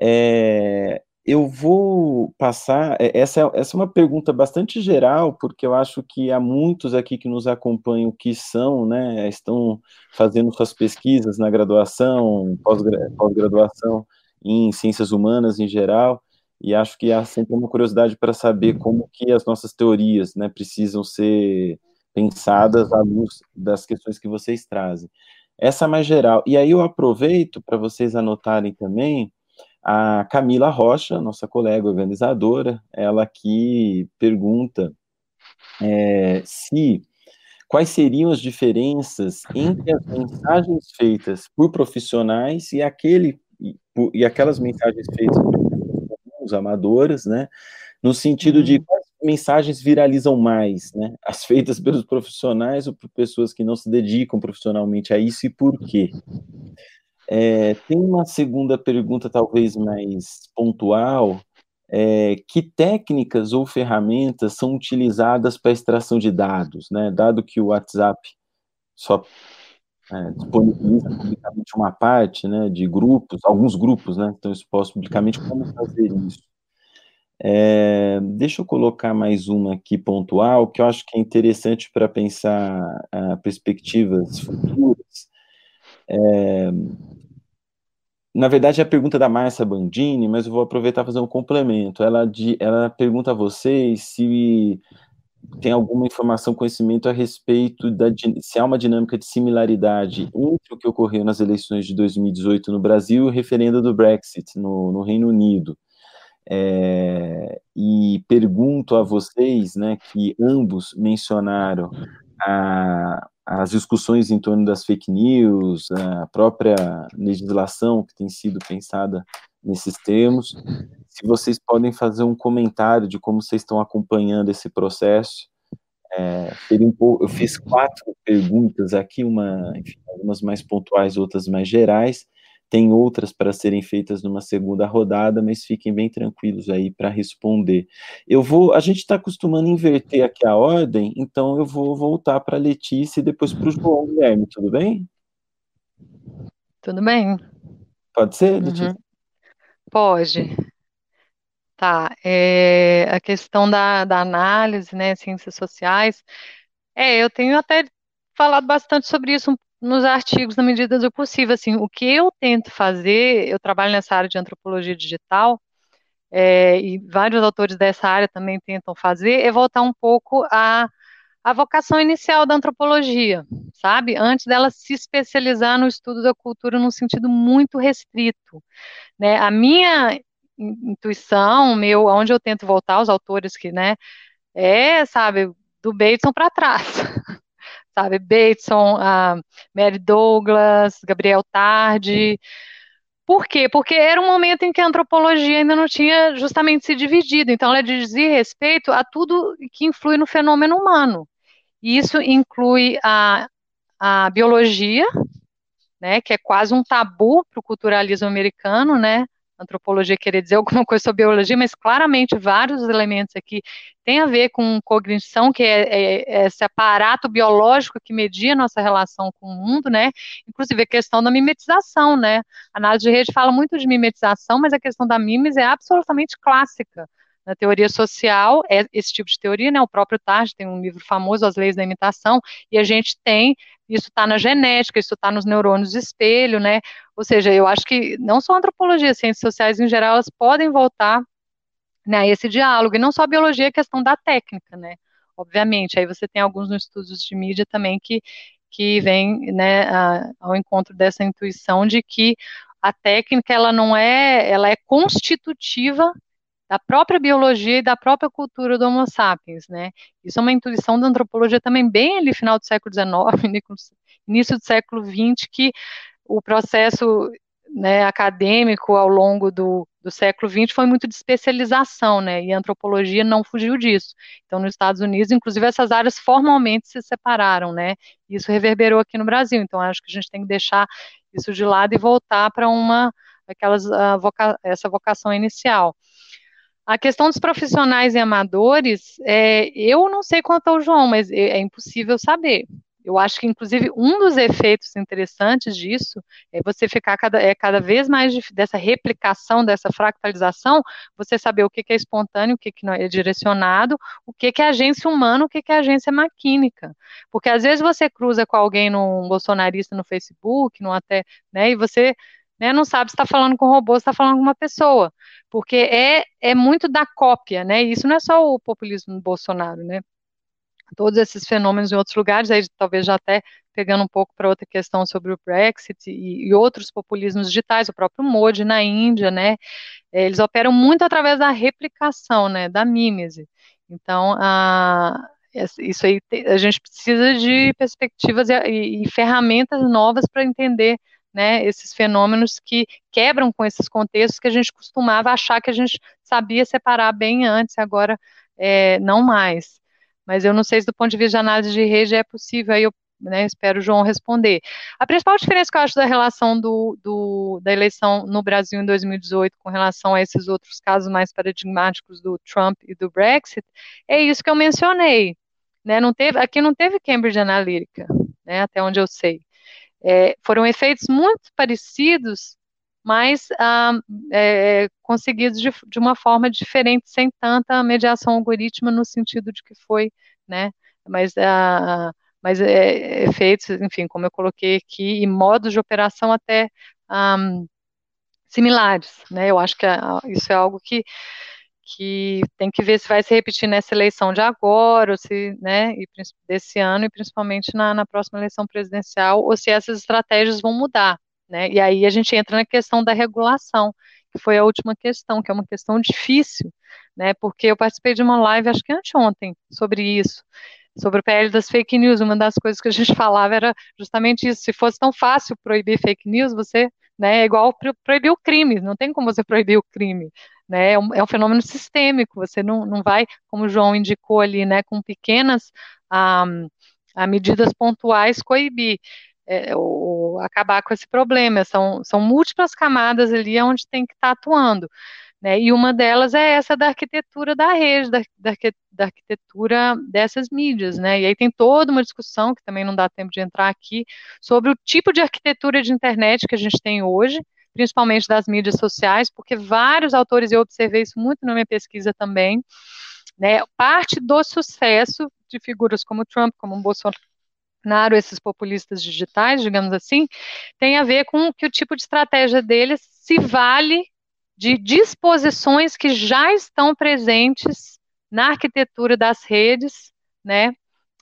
É, eu vou passar. É, essa, é, essa é uma pergunta bastante geral, porque eu acho que há muitos aqui que nos acompanham que são, né, estão fazendo suas pesquisas na graduação, pós-graduação em ciências humanas em geral, e acho que há sempre uma curiosidade para saber como que as nossas teorias, né, precisam ser pensadas à luz das questões que vocês trazem. Essa mais geral. E aí eu aproveito para vocês anotarem também a Camila Rocha, nossa colega organizadora, ela que pergunta é, se quais seriam as diferenças entre as mensagens feitas por profissionais e aquele e, aquelas mensagens feitas por os amadoras, né? No sentido de uhum. quais mensagens viralizam mais, né? As feitas pelos profissionais ou por pessoas que não se dedicam profissionalmente a isso e por quê? É, tem uma segunda pergunta, talvez mais pontual, é, que técnicas ou ferramentas são utilizadas para extração de dados, né? Dado que o WhatsApp só é, disponibiliza publicamente uma parte, né, de grupos, alguns grupos, né, então exposto publicamente, como fazer isso? É, deixa eu colocar mais uma aqui pontual, que eu acho que é interessante para pensar uh, perspectivas futuras. É, na verdade, é a pergunta da Márcia Bandini, mas eu vou aproveitar para fazer um complemento. Ela, de, ela pergunta a vocês se tem alguma informação, conhecimento a respeito da se há uma dinâmica de similaridade entre o que ocorreu nas eleições de 2018 no Brasil e o referendo do Brexit no, no Reino Unido. É, e pergunto a vocês, né, que ambos mencionaram a, as discussões em torno das fake news, a própria legislação que tem sido pensada nesses termos. Se vocês podem fazer um comentário de como vocês estão acompanhando esse processo. É, eu fiz quatro perguntas aqui, uma, enfim, algumas mais pontuais, outras mais gerais. Tem outras para serem feitas numa segunda rodada, mas fiquem bem tranquilos aí para responder. Eu vou, a gente está acostumando inverter aqui a ordem, então eu vou voltar para a Letícia e depois para o João Guilherme, tudo bem? Tudo bem. Pode ser, Letícia? Uhum. Pode. Tá, é, a questão da, da análise, né, ciências sociais, é, eu tenho até falado bastante sobre isso nos artigos na medida do possível. Assim, o que eu tento fazer, eu trabalho nessa área de antropologia digital, é, e vários autores dessa área também tentam fazer, é voltar um pouco à, à vocação inicial da antropologia, sabe? Antes dela se especializar no estudo da cultura num sentido muito restrito. Né? A minha intuição, meu, onde eu tento voltar, os autores que, né, é, sabe, do Bateson para trás. Sabe? Bateson, uh, Mary Douglas, Gabriel Tardi. Por quê? Porque era um momento em que a antropologia ainda não tinha justamente se dividido. Então, ela dizia respeito a tudo que influi no fenômeno humano. E isso inclui a, a biologia, né, que é quase um tabu para o culturalismo americano, né? Antropologia querer dizer alguma coisa sobre biologia, mas claramente vários elementos aqui têm a ver com cognição, que é, é, é esse aparato biológico que media a nossa relação com o mundo, né? Inclusive a questão da mimetização, né? A análise de rede fala muito de mimetização, mas a questão da mimes é absolutamente clássica na teoria social, é esse tipo de teoria, né? O próprio Tarde tem um livro famoso, As Leis da Imitação, e a gente tem, isso está na genética, isso está nos neurônios de espelho, né? Ou seja, eu acho que não só a antropologia, ciências sociais em geral, elas podem voltar né, a esse diálogo, e não só a biologia, é a questão da técnica, né? Obviamente, aí você tem alguns estudos de mídia também que, que vem né, a, ao encontro dessa intuição de que a técnica ela não é, ela é constitutiva da própria biologia e da própria cultura do Homo sapiens, né? Isso é uma intuição da antropologia também bem ali final do século XIX, início do século XX, que o processo né, acadêmico ao longo do, do século XX foi muito de especialização, né? E a antropologia não fugiu disso. Então, nos Estados Unidos, inclusive, essas áreas formalmente se separaram, né? Isso reverberou aqui no Brasil. Então, acho que a gente tem que deixar isso de lado e voltar para uma aquelas uh, voca essa vocação inicial. A questão dos profissionais e amadores, é, eu não sei quanto ao João, mas é, é impossível saber. Eu acho que, inclusive, um dos efeitos interessantes disso é você ficar cada, é, cada vez mais de, dessa replicação, dessa fractalização, você saber o que, que é espontâneo, o que, que não é direcionado, o que, que é agência humana, o que, que é agência maquínica. Porque às vezes você cruza com alguém num bolsonarista no Facebook, no até, né, e você né, não sabe se está falando com um robô, se está falando com uma pessoa, porque é, é muito da cópia, né, e isso não é só o populismo do Bolsonaro, né, todos esses fenômenos em outros lugares, aí talvez já até pegando um pouco para outra questão sobre o Brexit e, e, outros populismos digitais, o próprio Modi na Índia, né, é, eles operam muito através da replicação, né, da mímese, então, a, isso aí a gente precisa de perspectivas e, e ferramentas novas para entender né, esses fenômenos que quebram com esses contextos que a gente costumava achar que a gente sabia separar bem antes, agora é, não mais. Mas eu não sei se do ponto de vista de análise de rede é possível, aí eu né, espero o João responder. A principal diferença que eu acho da relação do, do, da eleição no Brasil em 2018 com relação a esses outros casos mais paradigmáticos do Trump e do Brexit é isso que eu mencionei. Né, não teve, aqui não teve Cambridge Analytica, né, até onde eu sei. É, foram efeitos muito parecidos, mas ah, é, conseguidos de, de, uma forma diferente, sem tanta mediação algorítmica no sentido de que foi, né, mas ah, mas é, efeitos, enfim, como eu coloquei aqui, e modos de operação até um, similares, né? Eu acho que isso é algo que, que tem que ver se vai se repetir nessa eleição de agora, ou se, né, e, desse ano, e principalmente na, na próxima eleição presidencial, ou se essas estratégias vão mudar, né? E aí a gente entra na questão da regulação, que foi a última questão, que é uma questão difícil, né? Porque eu participei de uma live, acho que anteontem, sobre isso sobre o PL das fake news, uma das coisas que a gente falava era justamente isso. Se fosse tão fácil proibir fake news, você, né, é igual pro, proibir o crime, não tem como você proibir o crime, né, é um, é um fenômeno sistêmico, você não, não vai, como o João indicou ali, né, com pequenas ah, medidas pontuais coibir. É, ou, acabar com esse problema, são, são múltiplas camadas ali onde tem que estar tá atuando. Né? E uma delas é essa da arquitetura da rede, da, da, arquitetura dessas mídias, né? E aí tem toda uma discussão, que também não dá tempo de entrar aqui, sobre o tipo de arquitetura de internet que a gente tem hoje, principalmente das mídias sociais, porque vários autores, eu observei isso muito na minha pesquisa também, né? Parte do sucesso de figuras como Trump, como Bolsonaro, esses populistas digitais, digamos assim, tem a ver com que o tipo de estratégia deles se vale de disposições que já estão presentes na arquitetura das redes, né?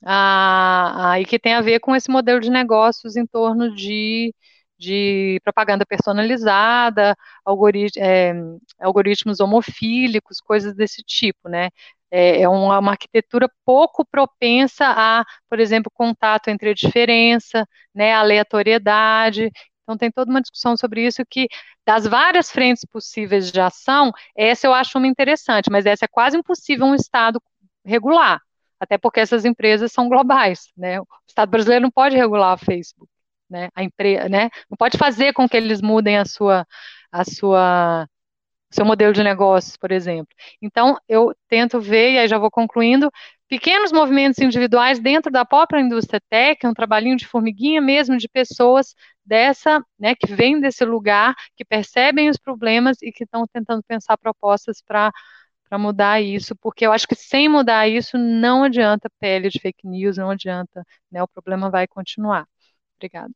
Ah, ah, e que tem a ver com esse modelo de negócios em torno de, de propaganda personalizada, algorit é, algoritmos homofílicos, coisas desse tipo, né? É, é uma, uma, arquitetura pouco propensa a, por exemplo, contato entre a diferença, né, aleatoriedade. Então tem toda uma discussão sobre isso que das várias frentes possíveis de ação, essa eu acho uma interessante, mas essa é quase impossível um Estado regular, até porque essas empresas são globais, né? O Estado brasileiro não pode regular o Facebook, né? A empresa, né? Não pode fazer com que eles mudem a sua, a sua seu modelo de negócios, por exemplo. Então, eu tento ver, e aí já vou concluindo, pequenos movimentos individuais dentro da própria indústria tech, um trabalhinho de formiguinha mesmo, de pessoas dessa, né, que vêm desse lugar, que percebem os problemas e que estão tentando pensar propostas para para mudar isso, porque eu acho que sem mudar isso não adianta pele de fake news, não adianta, né, o problema vai continuar. Obrigada.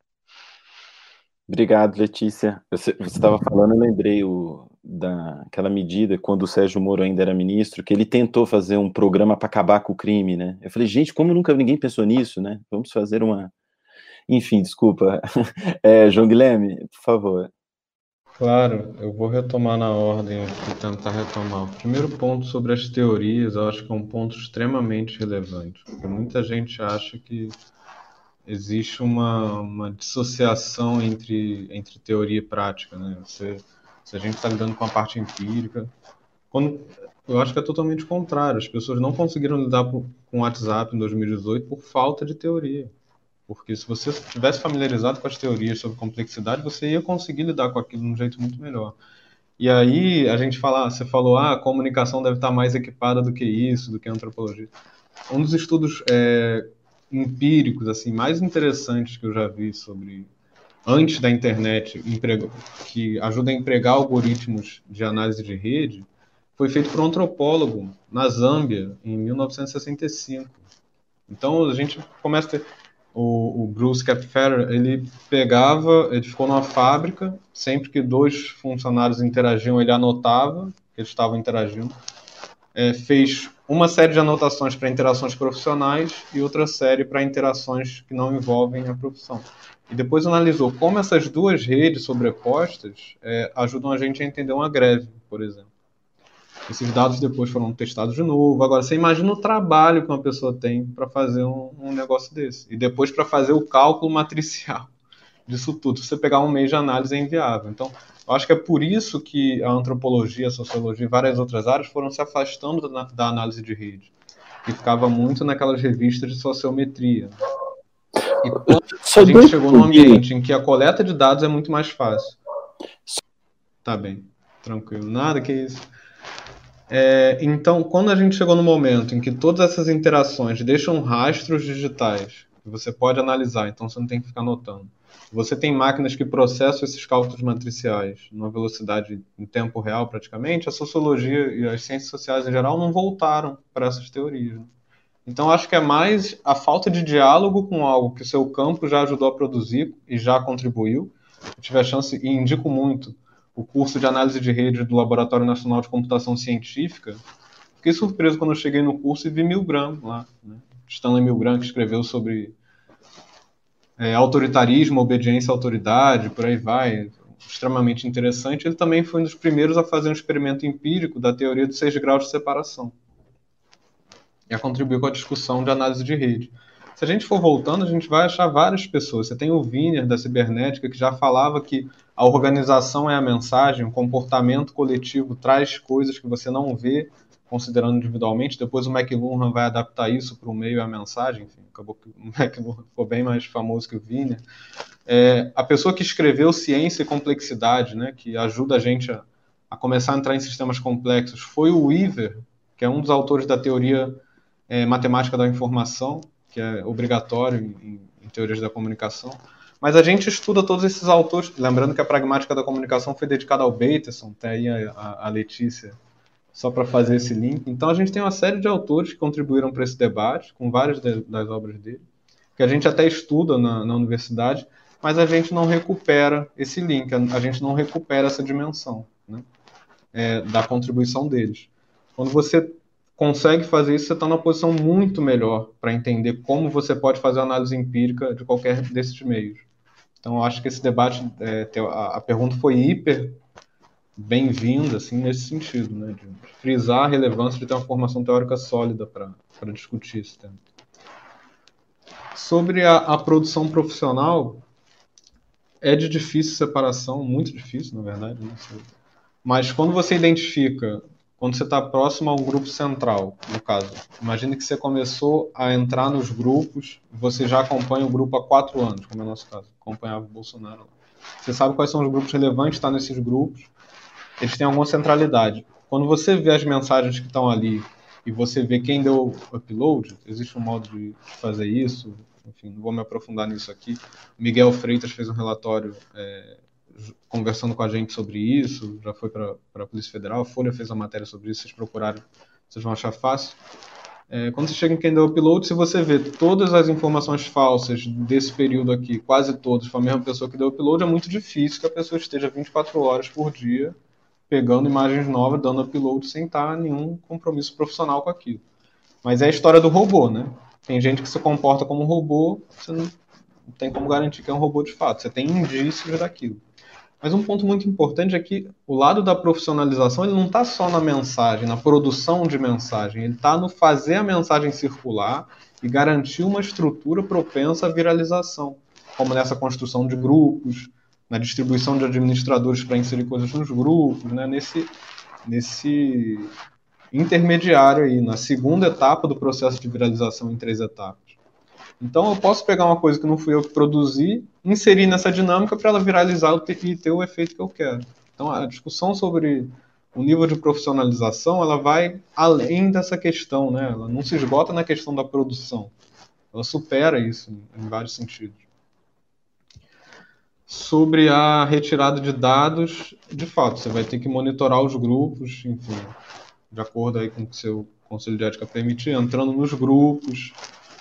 Obrigado, Letícia. Você estava falando, eu lembrei o, daquela medida, quando o Sérgio Moro ainda era ministro, que ele tentou fazer um programa para acabar com o crime, né? Eu falei, gente, como nunca ninguém pensou nisso, né? Vamos fazer uma. Enfim, desculpa. É, João Guilherme, por favor. Claro, eu vou retomar na ordem e tentar retomar. O primeiro ponto sobre as teorias, eu acho que é um ponto extremamente relevante, porque muita gente acha que existe uma, uma dissociação entre, entre teoria e prática, né? Você, se a gente está lidando com a parte empírica, quando, eu acho que é totalmente contrário. As pessoas não conseguiram lidar por, com o WhatsApp em 2018 por falta de teoria. Porque se você tivesse familiarizado com as teorias sobre complexidade, você ia conseguir lidar com aquilo de um jeito muito melhor. E aí a gente fala, você falou, ah, a comunicação deve estar mais equipada do que isso, do que a antropologia. Um dos estudos é, empíricos assim mais interessantes que eu já vi sobre antes da internet que ajuda a empregar algoritmos de análise de rede foi feito por um antropólogo na Zâmbia em 1965. Então a gente começa a ter o, o Bruce Capferrer, ele pegava, ele ficou numa fábrica, sempre que dois funcionários interagiam, ele anotava que eles estavam interagindo, é, fez uma série de anotações para interações profissionais e outra série para interações que não envolvem a profissão. E depois analisou como essas duas redes sobrepostas é, ajudam a gente a entender uma greve, por exemplo. Esses dados depois foram testados de novo. Agora, você imagina o trabalho que uma pessoa tem para fazer um, um, negócio desse. E depois para fazer o cálculo matricial. disso tudo. Se você pegar um mês de análise é inviável. Então, eu acho que é por isso que a antropologia, a sociologia e várias outras áreas foram se afastando da, da análise de rede, que ficava muito naquelas revistas de sociometria. E quando a gente chegou num ambiente em que a coleta de dados é muito mais fácil. Tá bem, tranquilo, nada que isso. É, então, quando a gente chegou no momento em que todas essas interações deixam rastros digitais que você pode analisar, então você não tem que ficar anotando. Você tem máquinas que processam esses cálculos matriciais numa velocidade em tempo real, praticamente. A sociologia e as ciências sociais em geral não voltaram para essas teorias. Né? Então, acho que é mais a falta de diálogo com algo que o seu campo já ajudou a produzir e já contribuiu. Eu tive a chance, e indico muito, o curso de análise de rede do Laboratório Nacional de Computação Científica. Fiquei surpreso quando eu cheguei no curso e vi Milgram lá. Né? Stanley Milgram, que escreveu sobre é, autoritarismo, obediência à autoridade, por aí vai, extremamente interessante. Ele também foi um dos primeiros a fazer um experimento empírico da teoria dos seis graus de separação. E a contribuir com a discussão de análise de rede. Se a gente for voltando, a gente vai achar várias pessoas. Você tem o Wiener, da cibernética, que já falava que a organização é a mensagem, o comportamento coletivo traz coisas que você não vê considerando individualmente. Depois o McLuhan vai adaptar isso para o meio e a mensagem. Enfim, acabou que o McLuhan ficou bem mais famoso que o Wiener. É, a pessoa que escreveu Ciência e Complexidade, né, que ajuda a gente a, a, começar a entrar em sistemas complexos, foi o Weaver, que é um dos autores da teoria é, matemática da informação, que é obrigatório em, em teorias da comunicação. Mas a gente estuda todos esses autores, lembrando que a pragmática da comunicação foi dedicada ao Bateson, tem aí a, a Letícia só para fazer esse link. Então a gente tem uma série de autores que contribuíram para esse debate, com várias das obras dele, que a gente até estuda na, na, universidade, mas a gente não recupera esse link, a, a gente não recupera essa dimensão né, é, da contribuição deles. Quando você consegue fazer isso, você está numa posição muito melhor para entender como você pode fazer análise empírica de qualquer desses meios. Então, eu acho que esse debate, é, a, a pergunta foi hiper bem-vinda, assim, nesse sentido, né, de frisar a relevância de ter uma formação teórica sólida para discutir esse tema. Sobre a, a, produção profissional, é de difícil separação, muito difícil, na verdade, né? mas quando você identifica, quando você está próximo a um grupo central, no caso, imagine que você começou a entrar nos grupos, você já acompanha o grupo há quatro anos, como é o nosso caso, acompanhava o Bolsonaro. Você sabe quais são os grupos relevantes, está nesses grupos, eles têm alguma centralidade. Quando você vê as mensagens que estão ali e você vê quem deu upload, existe um modo de fazer isso, enfim, não vou me aprofundar nisso aqui. Miguel Freitas fez um relatório é, conversando com a gente sobre isso, já foi para a Polícia Federal, a Folha fez uma matéria sobre isso, vocês procurarem, vocês vão achar fácil. É, quando você chega em quem deu upload, se você vê todas as informações falsas desse período aqui, quase todas, foi a mesma pessoa que deu upload, é muito difícil que a pessoa esteja 24 horas por dia pegando imagens novas, dando upload sem estar nenhum compromisso profissional com aquilo. Mas é a história do robô, né? Tem gente que se comporta como robô, você não tem como garantir que é um robô de fato. Você tem indícios daquilo. Mas um ponto muito importante é que o lado da profissionalização ele não está só na mensagem, na produção de mensagem, ele está no fazer a mensagem circular e garantir uma estrutura propensa à viralização, como nessa construção de grupos, na distribuição de administradores para inserir coisas nos grupos, né, nesse, nesse intermediário aí, na segunda etapa do processo de viralização em três etapas. Então eu posso pegar uma coisa que não fui eu que produzi, inserir nessa dinâmica para ela viralizar e ter o efeito que eu quero. Então a discussão sobre o nível de profissionalização, ela vai além dessa questão, né? Ela não se esgota na questão da produção. Ela supera isso em vários sentidos sobre a retirada de dados, de fato, você vai ter que monitorar os grupos, enfim, de acordo aí com o que seu conselho de ética permitir, entrando nos grupos,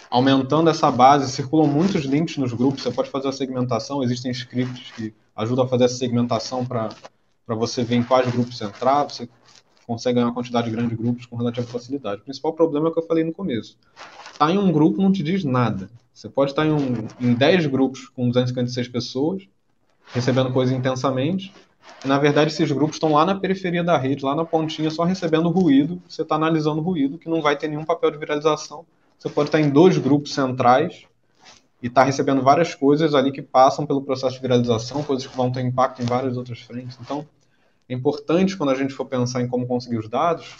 aumentando essa base, circulam muitos links nos grupos, você pode fazer a segmentação, existem scripts que ajudam a fazer essa segmentação para você ver em quais grupos entrar, você consegue ganhar uma quantidade grande de grupos com relativa facilidade. O principal problema é o que eu falei no começo. Estar tá em um grupo não te diz nada. Você pode estar em, um, em 10 grupos com 256 pessoas, recebendo coisa intensamente. Na verdade, esses grupos estão lá na periferia da rede, lá na pontinha, só recebendo ruído. Você está analisando ruído, que não vai ter nenhum papel de viralização. Você pode estar em dois grupos centrais, e está recebendo várias coisas ali que passam pelo processo de viralização, coisas que vão ter impacto em várias outras frentes. Então, é importante quando a gente for pensar em como conseguir os dados,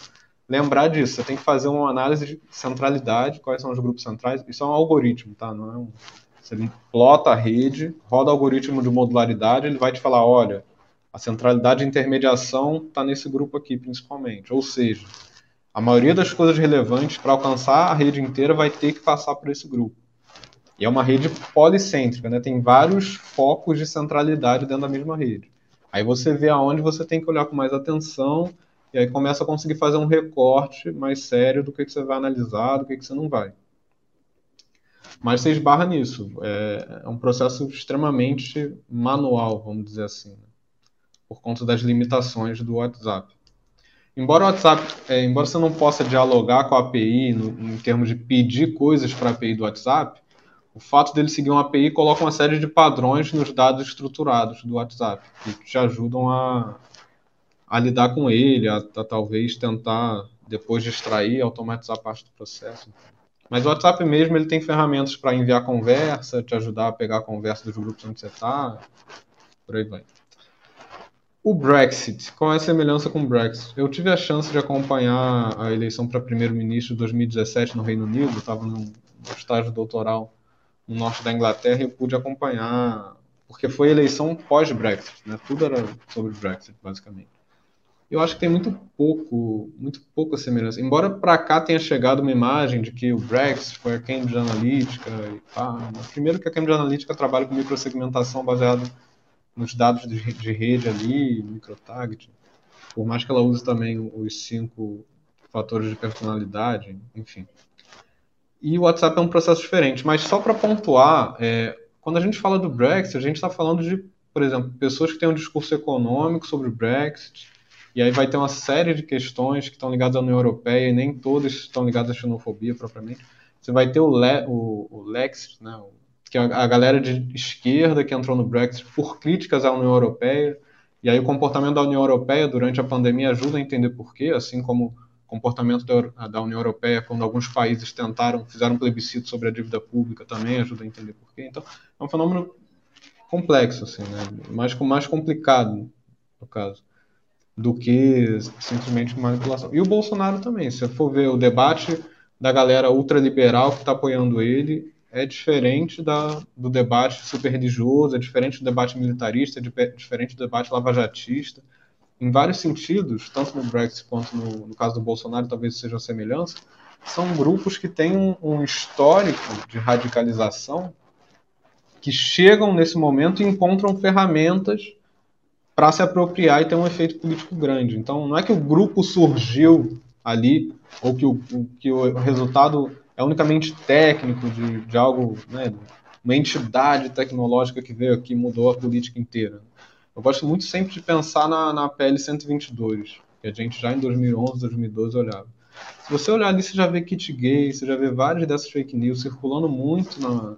lembrar disso. Você tem que fazer uma análise de centralidade, quais são os grupos centrais. Isso é um algoritmo, tá? Não é um... Você plota a rede, roda o algoritmo de modularidade, ele vai te falar, olha, a centralidade de intermediação está nesse grupo aqui, principalmente. Ou seja, a maioria das coisas relevantes para alcançar a rede inteira vai ter que passar por esse grupo. E é uma rede policêntrica, né? Tem vários focos de centralidade dentro da mesma rede. Aí você vê aonde você tem que olhar com mais atenção e aí começa a conseguir fazer um recorte mais sério do que, que você vai analisar, do que, que você não vai. Mas você esbarra nisso. É, é um processo extremamente manual, vamos dizer assim, né? por conta das limitações do WhatsApp. Embora o WhatsApp, é, embora você não possa dialogar com a API no, em termos de pedir coisas para a API do WhatsApp, o fato dele seguir uma API coloca uma série de padrões nos dados estruturados do WhatsApp, que te ajudam a, a lidar com ele, a, a talvez tentar, depois de extrair, automatizar parte do processo. Mas o WhatsApp mesmo ele tem ferramentas para enviar conversa, te ajudar a pegar a conversa dos grupos onde você está, por aí vai. O Brexit, qual é a semelhança com o Brexit? Eu tive a chance de acompanhar a eleição para primeiro-ministro de 2017 no Reino Unido, estava no estágio doutoral no norte da Inglaterra, eu pude acompanhar, porque foi eleição pós-Brexit, né? Tudo era sobre Brexit, basicamente. Eu acho que tem muito pouco, muito pouca semelhança. Embora para cá tenha chegado uma imagem de que o Brexit foi a Cambridge Analytica e pá, primeiro que a Cambridge Analytica trabalha com microsegmentação baseada nos dados de, de rede ali, microtarget, por mais que ela use também os cinco fatores de personalidade, enfim. E o WhatsApp é um processo diferente. Mas só para pontuar, é, quando a gente fala do Brexit, a gente está falando de, por exemplo, pessoas que têm um discurso econômico sobre o Brexit, e aí vai ter uma série de questões que estão ligadas à União Europeia, e nem todas estão ligadas à xenofobia propriamente. Você vai ter o, Le, o, o Lex, né, que é a galera de esquerda que entrou no Brexit por críticas à União Europeia, e aí o comportamento da União Europeia durante a pandemia ajuda a entender por quê, assim como comportamento da, da, União Europeia quando alguns países tentaram, fizeram plebiscito sobre a dívida pública também ajuda a entender por quê. Então, é um fenômeno complexo, assim, né? mais, mais complicado, no caso, do que simplesmente manipulação. E o Bolsonaro também, se for ver o debate da galera ultraliberal que está apoiando ele, é diferente da, do debate super religioso, é diferente do debate militarista, é diferente do debate lavajatista em vários sentidos, tanto no Brexit quanto no, no caso do Bolsonaro, talvez seja a semelhança, são grupos que têm um, um histórico de radicalização que chegam nesse momento e encontram ferramentas para se apropriar e ter um efeito político grande. Então, não é que o grupo surgiu ali, ou que o, que o resultado é unicamente técnico de, de algo, né, uma entidade tecnológica que veio aqui e mudou a política inteira. Eu gosto muito sempre de pensar na, na PL 122, que a gente já em 2011, 2012 olhava. Se você olhar ali, você já vê kit gay, você já vê várias dessas fake news circulando muito na,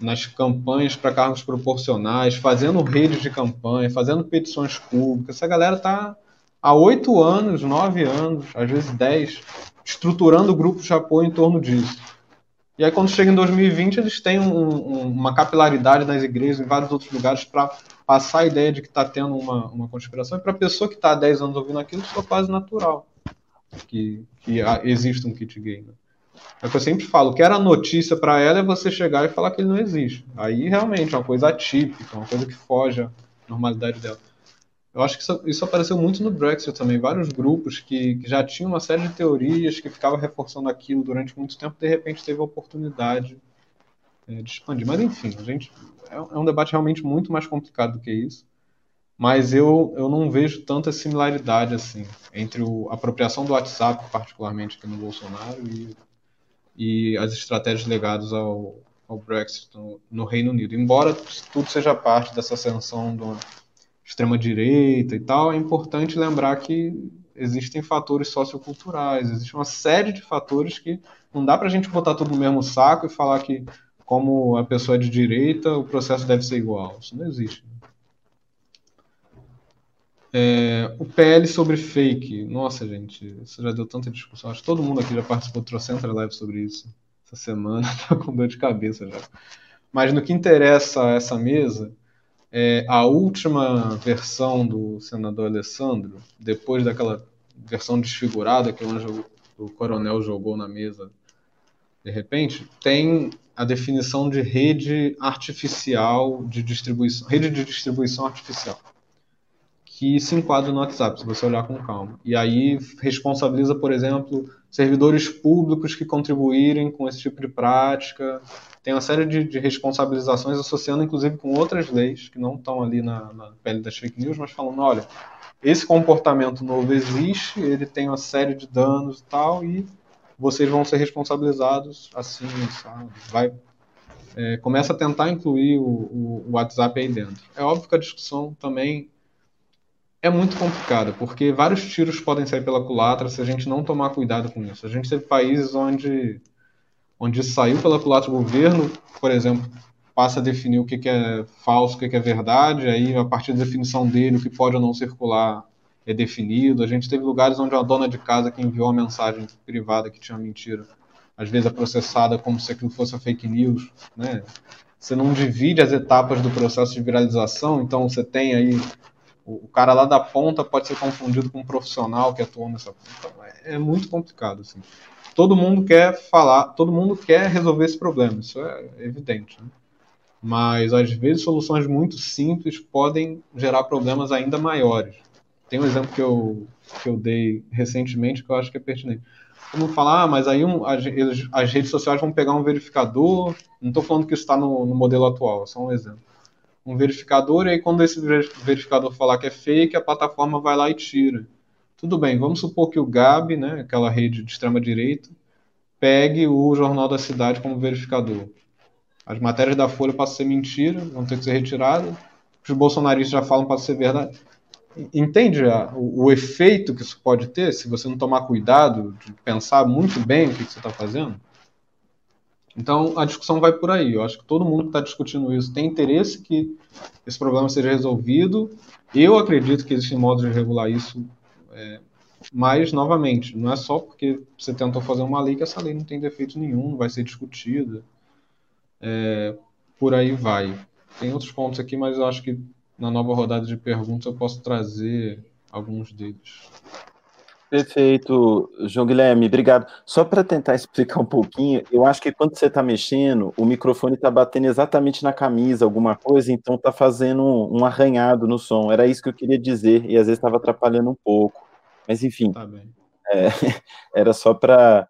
nas campanhas para cargos proporcionais, fazendo redes de campanha, fazendo petições públicas. Essa galera está há oito anos, nove anos, às vezes dez, estruturando grupos de apoio em torno disso. E aí, quando chega em 2020, eles têm um, um, uma capilaridade nas igrejas, em vários outros lugares, para passar a ideia de que está tendo uma, uma conspiração. E para a pessoa que está há 10 anos ouvindo aquilo, isso é quase natural que, que existe um kit gay. Né? É o que eu sempre falo: que era notícia para ela é você chegar e falar que ele não existe. Aí realmente é uma coisa atípica, uma coisa que foge à normalidade dela. Eu acho que isso, apareceu muito no Brexit também. Vários grupos que, que, já tinham uma série de teorias que ficavam reforçando aquilo durante muito tempo, de repente teve a oportunidade é, de expandir. Mas enfim, a gente é, é um debate realmente muito mais complicado do que isso. Mas eu, eu não vejo tanta similaridade assim entre a apropriação do WhatsApp, particularmente aqui no Bolsonaro, e, e as estratégias ligadas ao, ao Brexit no, no Reino Unido. Embora tudo seja parte dessa ascensão do extrema-direita e tal, é importante lembrar que existem fatores socioculturais, existe uma série de fatores que não dá para a gente botar tudo no mesmo saco e falar que, como a pessoa é de direita, o processo deve ser igual. Isso não existe. É, o PL sobre fake. Nossa, gente, isso já deu tanta discussão. Acho que todo mundo aqui já participou de trocenta live sobre isso essa semana. Tá com dor de cabeça já. Mas no que interessa a essa mesa, é, a última versão do senador Alessandro, depois daquela versão desfigurada que o, Anjo, o coronel jogou na mesa de repente, tem a definição de rede artificial de distribuição, rede de distribuição artificial, que se enquadra no WhatsApp, se você olhar com calma. E aí responsabiliza, por exemplo, servidores públicos que contribuírem com esse tipo de prática. Tem uma série de, de responsabilizações associando, inclusive, com outras leis que não estão ali na, na pele das fake news, mas falando, olha, esse comportamento novo existe, ele tem uma série de danos e tal, e vocês vão ser responsabilizados assim, sabe? Vai, é, começa a tentar incluir o, o, o, WhatsApp aí dentro. É óbvio que a discussão também é muito complicada, porque vários tiros podem sair pela culatra se a gente não tomar cuidado com isso. A gente teve países onde, onde saiu pela culatra o governo, por exemplo, passa a definir o que, é falso, o que, é verdade, aí a partir da definição dele, o que pode ou não circular é definido. A gente teve lugares onde a dona de casa que enviou uma mensagem privada que tinha mentira, às vezes é processada como se aquilo fosse fake news, né? Você não divide as etapas do processo de viralização, então você tem aí o, cara lá da ponta pode ser confundido com um profissional que atuou nessa ponta. Então, é, é muito complicado assim. Todo mundo quer falar, todo mundo quer resolver esse problema, isso é evidente. Né? Mas às vezes soluções muito simples podem gerar problemas ainda maiores. Tem um exemplo que eu, que eu dei recentemente que eu acho que é pertinente. Como falar, ah, mas aí um, as, as, redes sociais vão pegar um verificador. Não estou falando que isso está no, no, modelo atual, é só um exemplo. Um verificador, e aí quando esse verificador falar que é fake, a plataforma vai lá e tira. Tudo bem, vamos supor que o GAB, né, aquela rede de extrema-direita, pegue o Jornal da Cidade como verificador. As matérias da Folha passam a ser mentira, vão ter que ser retiradas. Os bolsonaristas já falam para ser verdade entende a, o, o, efeito que isso pode ter se você não tomar cuidado de pensar muito bem o que, que você está fazendo? Então a discussão vai por aí. Eu acho que todo mundo que está discutindo isso tem interesse que esse problema seja resolvido. Eu acredito que existem modos de regular isso, é, mas novamente, não é só porque você tentou fazer uma lei que essa lei não tem defeito nenhum, não vai ser discutida. É, por aí vai. Tem outros pontos aqui, mas eu acho que na nova rodada de perguntas eu posso trazer alguns deles. Perfeito, João Guilherme, obrigado. Só para tentar explicar um pouquinho, eu acho que quando você está mexendo, o microfone está batendo exatamente na camisa, alguma coisa, então está fazendo um, um, arranhado no som. Era isso que eu queria dizer, e às vezes estava atrapalhando um pouco. Mas enfim, tá é, era só para.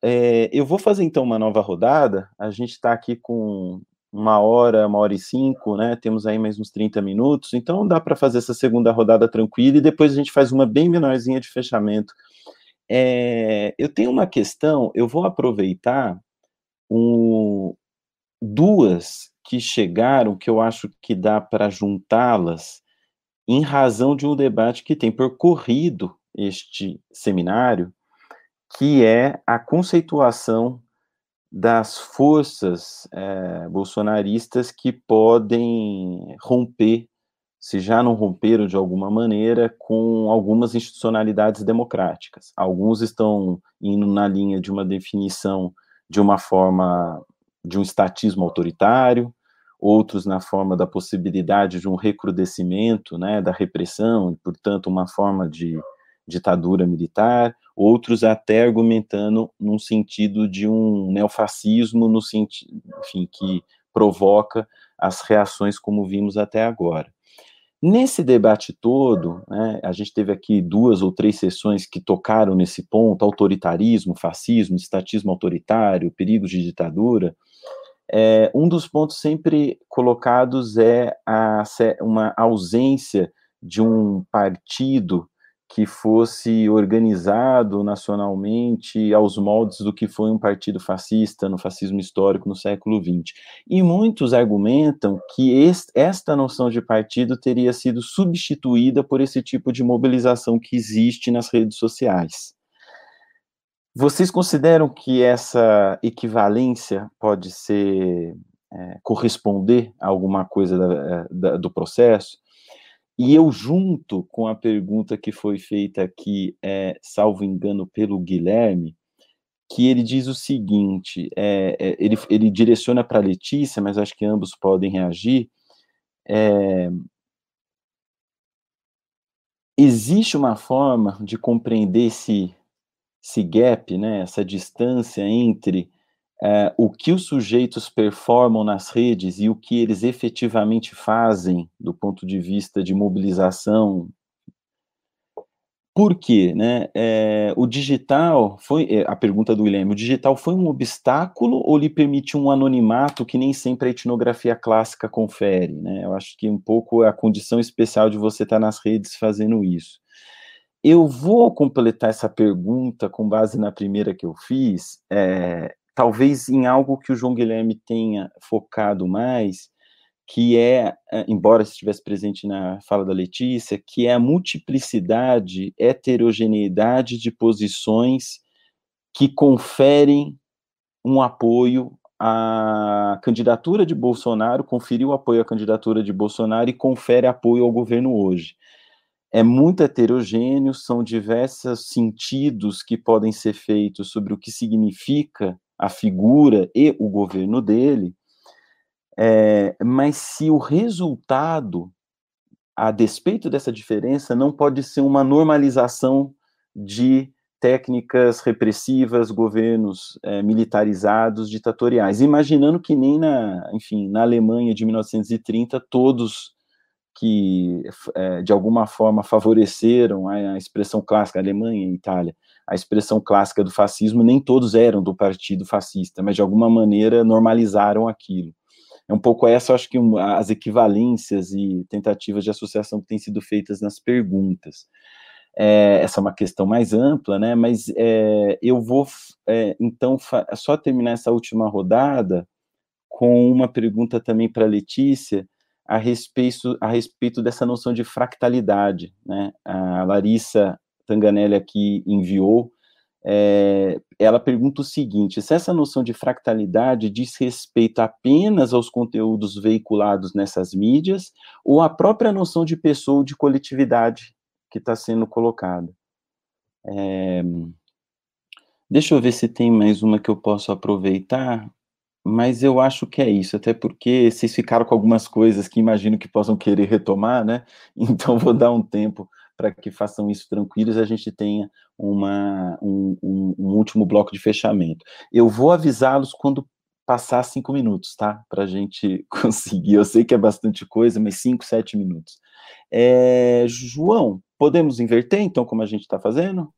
É, eu vou fazer então uma nova rodada. A gente está aqui com uma hora, uma hora e cinco, né? Temos aí mais uns 30 minutos, então dá para fazer essa segunda rodada tranquila e depois a gente faz uma bem menorzinha de fechamento. É, eu tenho uma questão, eu vou aproveitar um, duas que chegaram, que eu acho que dá para juntá-las, em razão de um debate que tem percorrido este seminário, que é a conceituação das forças é, bolsonaristas que podem romper, se já não romperam de alguma maneira, com algumas institucionalidades democráticas. Alguns estão indo na linha de uma definição de uma forma de um estatismo autoritário, outros na forma da possibilidade de um recrudescimento né, da repressão, e, portanto, uma forma de ditadura militar, outros até argumentando num sentido de um neofascismo, no sentido, enfim, que provoca as reações como vimos até agora. Nesse debate todo, né, a gente teve aqui duas ou três sessões que tocaram nesse ponto: autoritarismo, fascismo, estatismo autoritário, perigos de ditadura. É, um dos pontos sempre colocados é a, uma ausência de um partido que fosse organizado nacionalmente aos moldes do que foi um partido fascista no fascismo histórico no século XX. E muitos argumentam que esta noção de partido teria sido substituída por esse tipo de mobilização que existe nas redes sociais. Vocês consideram que essa equivalência pode ser é, corresponder a alguma coisa da, da, do processo? E eu junto com a pergunta que foi feita aqui, é, salvo engano, pelo Guilherme, que ele diz o seguinte: é, é, ele, ele direciona para a Letícia, mas acho que ambos podem reagir. É, existe uma forma de compreender esse, esse gap, né, essa distância entre é, o que os sujeitos performam nas redes e o que eles efetivamente fazem do ponto de vista de mobilização. Por quê? Né? É, o digital foi é, a pergunta do William, o digital foi um obstáculo ou lhe permitiu um anonimato que nem sempre a etnografia clássica confere? Né? Eu acho que um pouco é a condição especial de você estar nas redes fazendo isso. Eu vou completar essa pergunta com base na primeira que eu fiz, é, talvez em algo que o João Guilherme tenha focado mais, que é, é, embora estivesse presente na fala da Letícia, que é a multiplicidade, heterogeneidade de posições que conferem um apoio à candidatura de Bolsonaro, conferiu apoio à candidatura de Bolsonaro e confere apoio ao governo hoje. É muito heterogêneo, são diversos sentidos que podem ser feitos sobre o que significa a figura e o governo dele, é, mas se o resultado, a despeito dessa diferença, não pode ser uma normalização de técnicas repressivas, governos é, militarizados, ditatoriais, imaginando que nem na, enfim, na Alemanha de 1930 todos que é, de alguma forma favoreceram a, a expressão clássica Alemanha e Itália a expressão clássica do fascismo, nem todos eram do partido fascista, mas de alguma maneira normalizaram aquilo. É um pouco essa, acho que as equivalências e tentativas de associação que têm sido feitas nas perguntas. É, essa é uma questão mais ampla, né? Mas é, eu vou é, então só terminar essa última rodada com uma pergunta também para Letícia a respeito a respeito dessa noção de fractalidade, né? A Larissa Tanganelli aqui enviou, é, ela pergunta o seguinte: se essa noção de fractalidade diz respeito apenas aos conteúdos veiculados nessas mídias, ou a própria noção de pessoa ou de coletividade que está sendo colocada? É, deixa eu ver se tem mais uma que eu posso aproveitar, mas eu acho que é isso, até porque vocês ficaram com algumas coisas que imagino que possam querer retomar, né? Então vou dar um tempo para que façam isso tranquilos e a gente tenha uma, um, um, um último bloco de fechamento. Eu vou avisá-los quando passar cinco minutos, tá? Para a gente conseguir. Eu sei que é bastante coisa, mas cinco, sete minutos. É, João, podemos inverter então, como a gente está fazendo?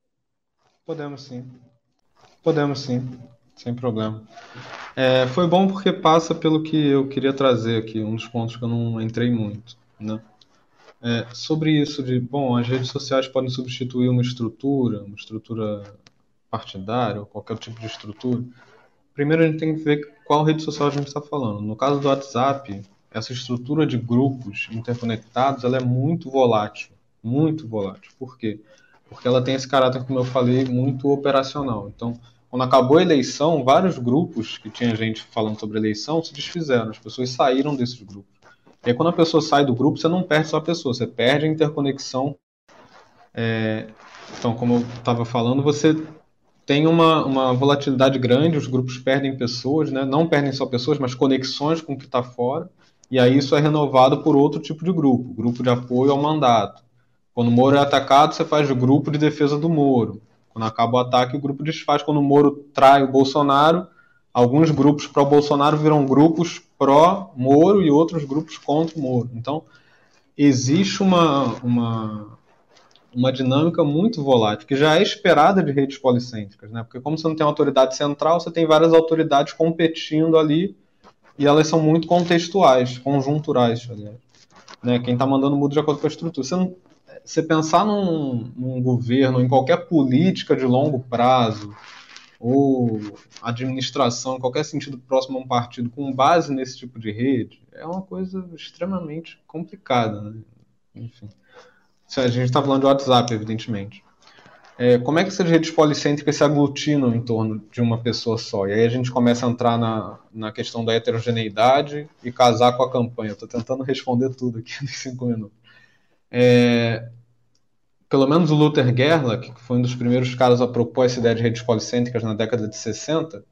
Podemos sim. Podemos sim, sem problema. É, foi bom porque passa pelo que eu queria trazer aqui, um dos pontos que eu não entrei muito, né? É, sobre isso de, bom, as redes sociais podem substituir uma estrutura, uma estrutura partidária ou qualquer tipo de estrutura. Primeiro a gente tem que ver qual rede social a gente está falando. No caso do WhatsApp, essa estrutura de grupos interconectados, ela é muito volátil, muito volátil. Por quê? Porque ela tem esse caráter, como eu falei, muito operacional. Então, quando acabou a eleição, vários grupos que tinha gente falando sobre eleição se desfizeram, as pessoas saíram desses grupos. E aí, quando a pessoa sai do grupo, você não perde só a pessoa, você perde a interconexão. É, então, como eu estava falando, você tem uma, uma volatilidade grande, os grupos perdem pessoas, né? não perdem só pessoas, mas conexões com o que está fora, e aí isso é renovado por outro tipo de grupo, grupo de apoio ao mandato. Quando o Moro é atacado, você faz o grupo de defesa do Moro. Quando acaba o ataque, o grupo desfaz. Quando o Moro trai o Bolsonaro, alguns grupos pró-Bolsonaro viram grupos pró-Moro e outros grupos contra o Moro. Então, existe uma, uma, uma dinâmica muito volátil, que já é esperada de redes policêntricas, né? Porque como você não tem autoridade central, você tem várias autoridades competindo ali e elas são muito contextuais, conjunturais, aliás. Né? Quem está mandando muda de acordo com a estrutura. Você, não, você pensar num, num governo, em qualquer política de longo prazo, ou administração, qualquer sentido próximo a um partido, com base nesse tipo de rede, é uma coisa extremamente complicada. Né? Enfim. A gente está falando de WhatsApp, evidentemente. É, como é que essas redes policêntricas se aglutinam em torno de uma pessoa só? E aí a gente começa a entrar na, na questão da heterogeneidade e casar com a campanha. Estou tentando responder tudo aqui nos cinco minutos. É, pelo menos o Luther Gerlach, que foi um dos primeiros caras a propor essa ideia de redes policêntricas na década de 60,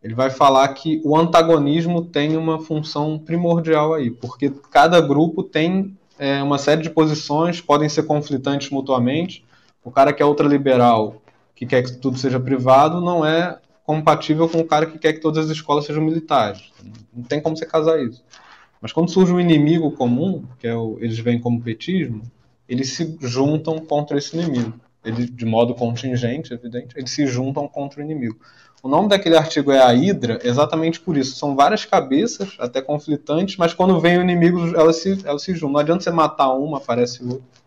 ele vai falar que o antagonismo tem uma função primordial aí, porque cada grupo tem é, uma série de posições, podem ser conflitantes mutuamente. O cara que é ultraliberal, que quer que tudo seja privado, não é compatível com o cara que quer que todas as escolas sejam militares. Não tem como você casar isso. Mas quando surge um inimigo comum, que é o, eles veem como petismo, eles se juntam contra esse inimigo. Eles, de modo contingente, evidente, eles se juntam contra o inimigo. O nome daquele artigo é a Hidra, exatamente por isso. São várias cabeças, até conflitantes, mas quando vem o inimigo, elas se, elas se juntam. Não adianta você matar uma, aparece outra.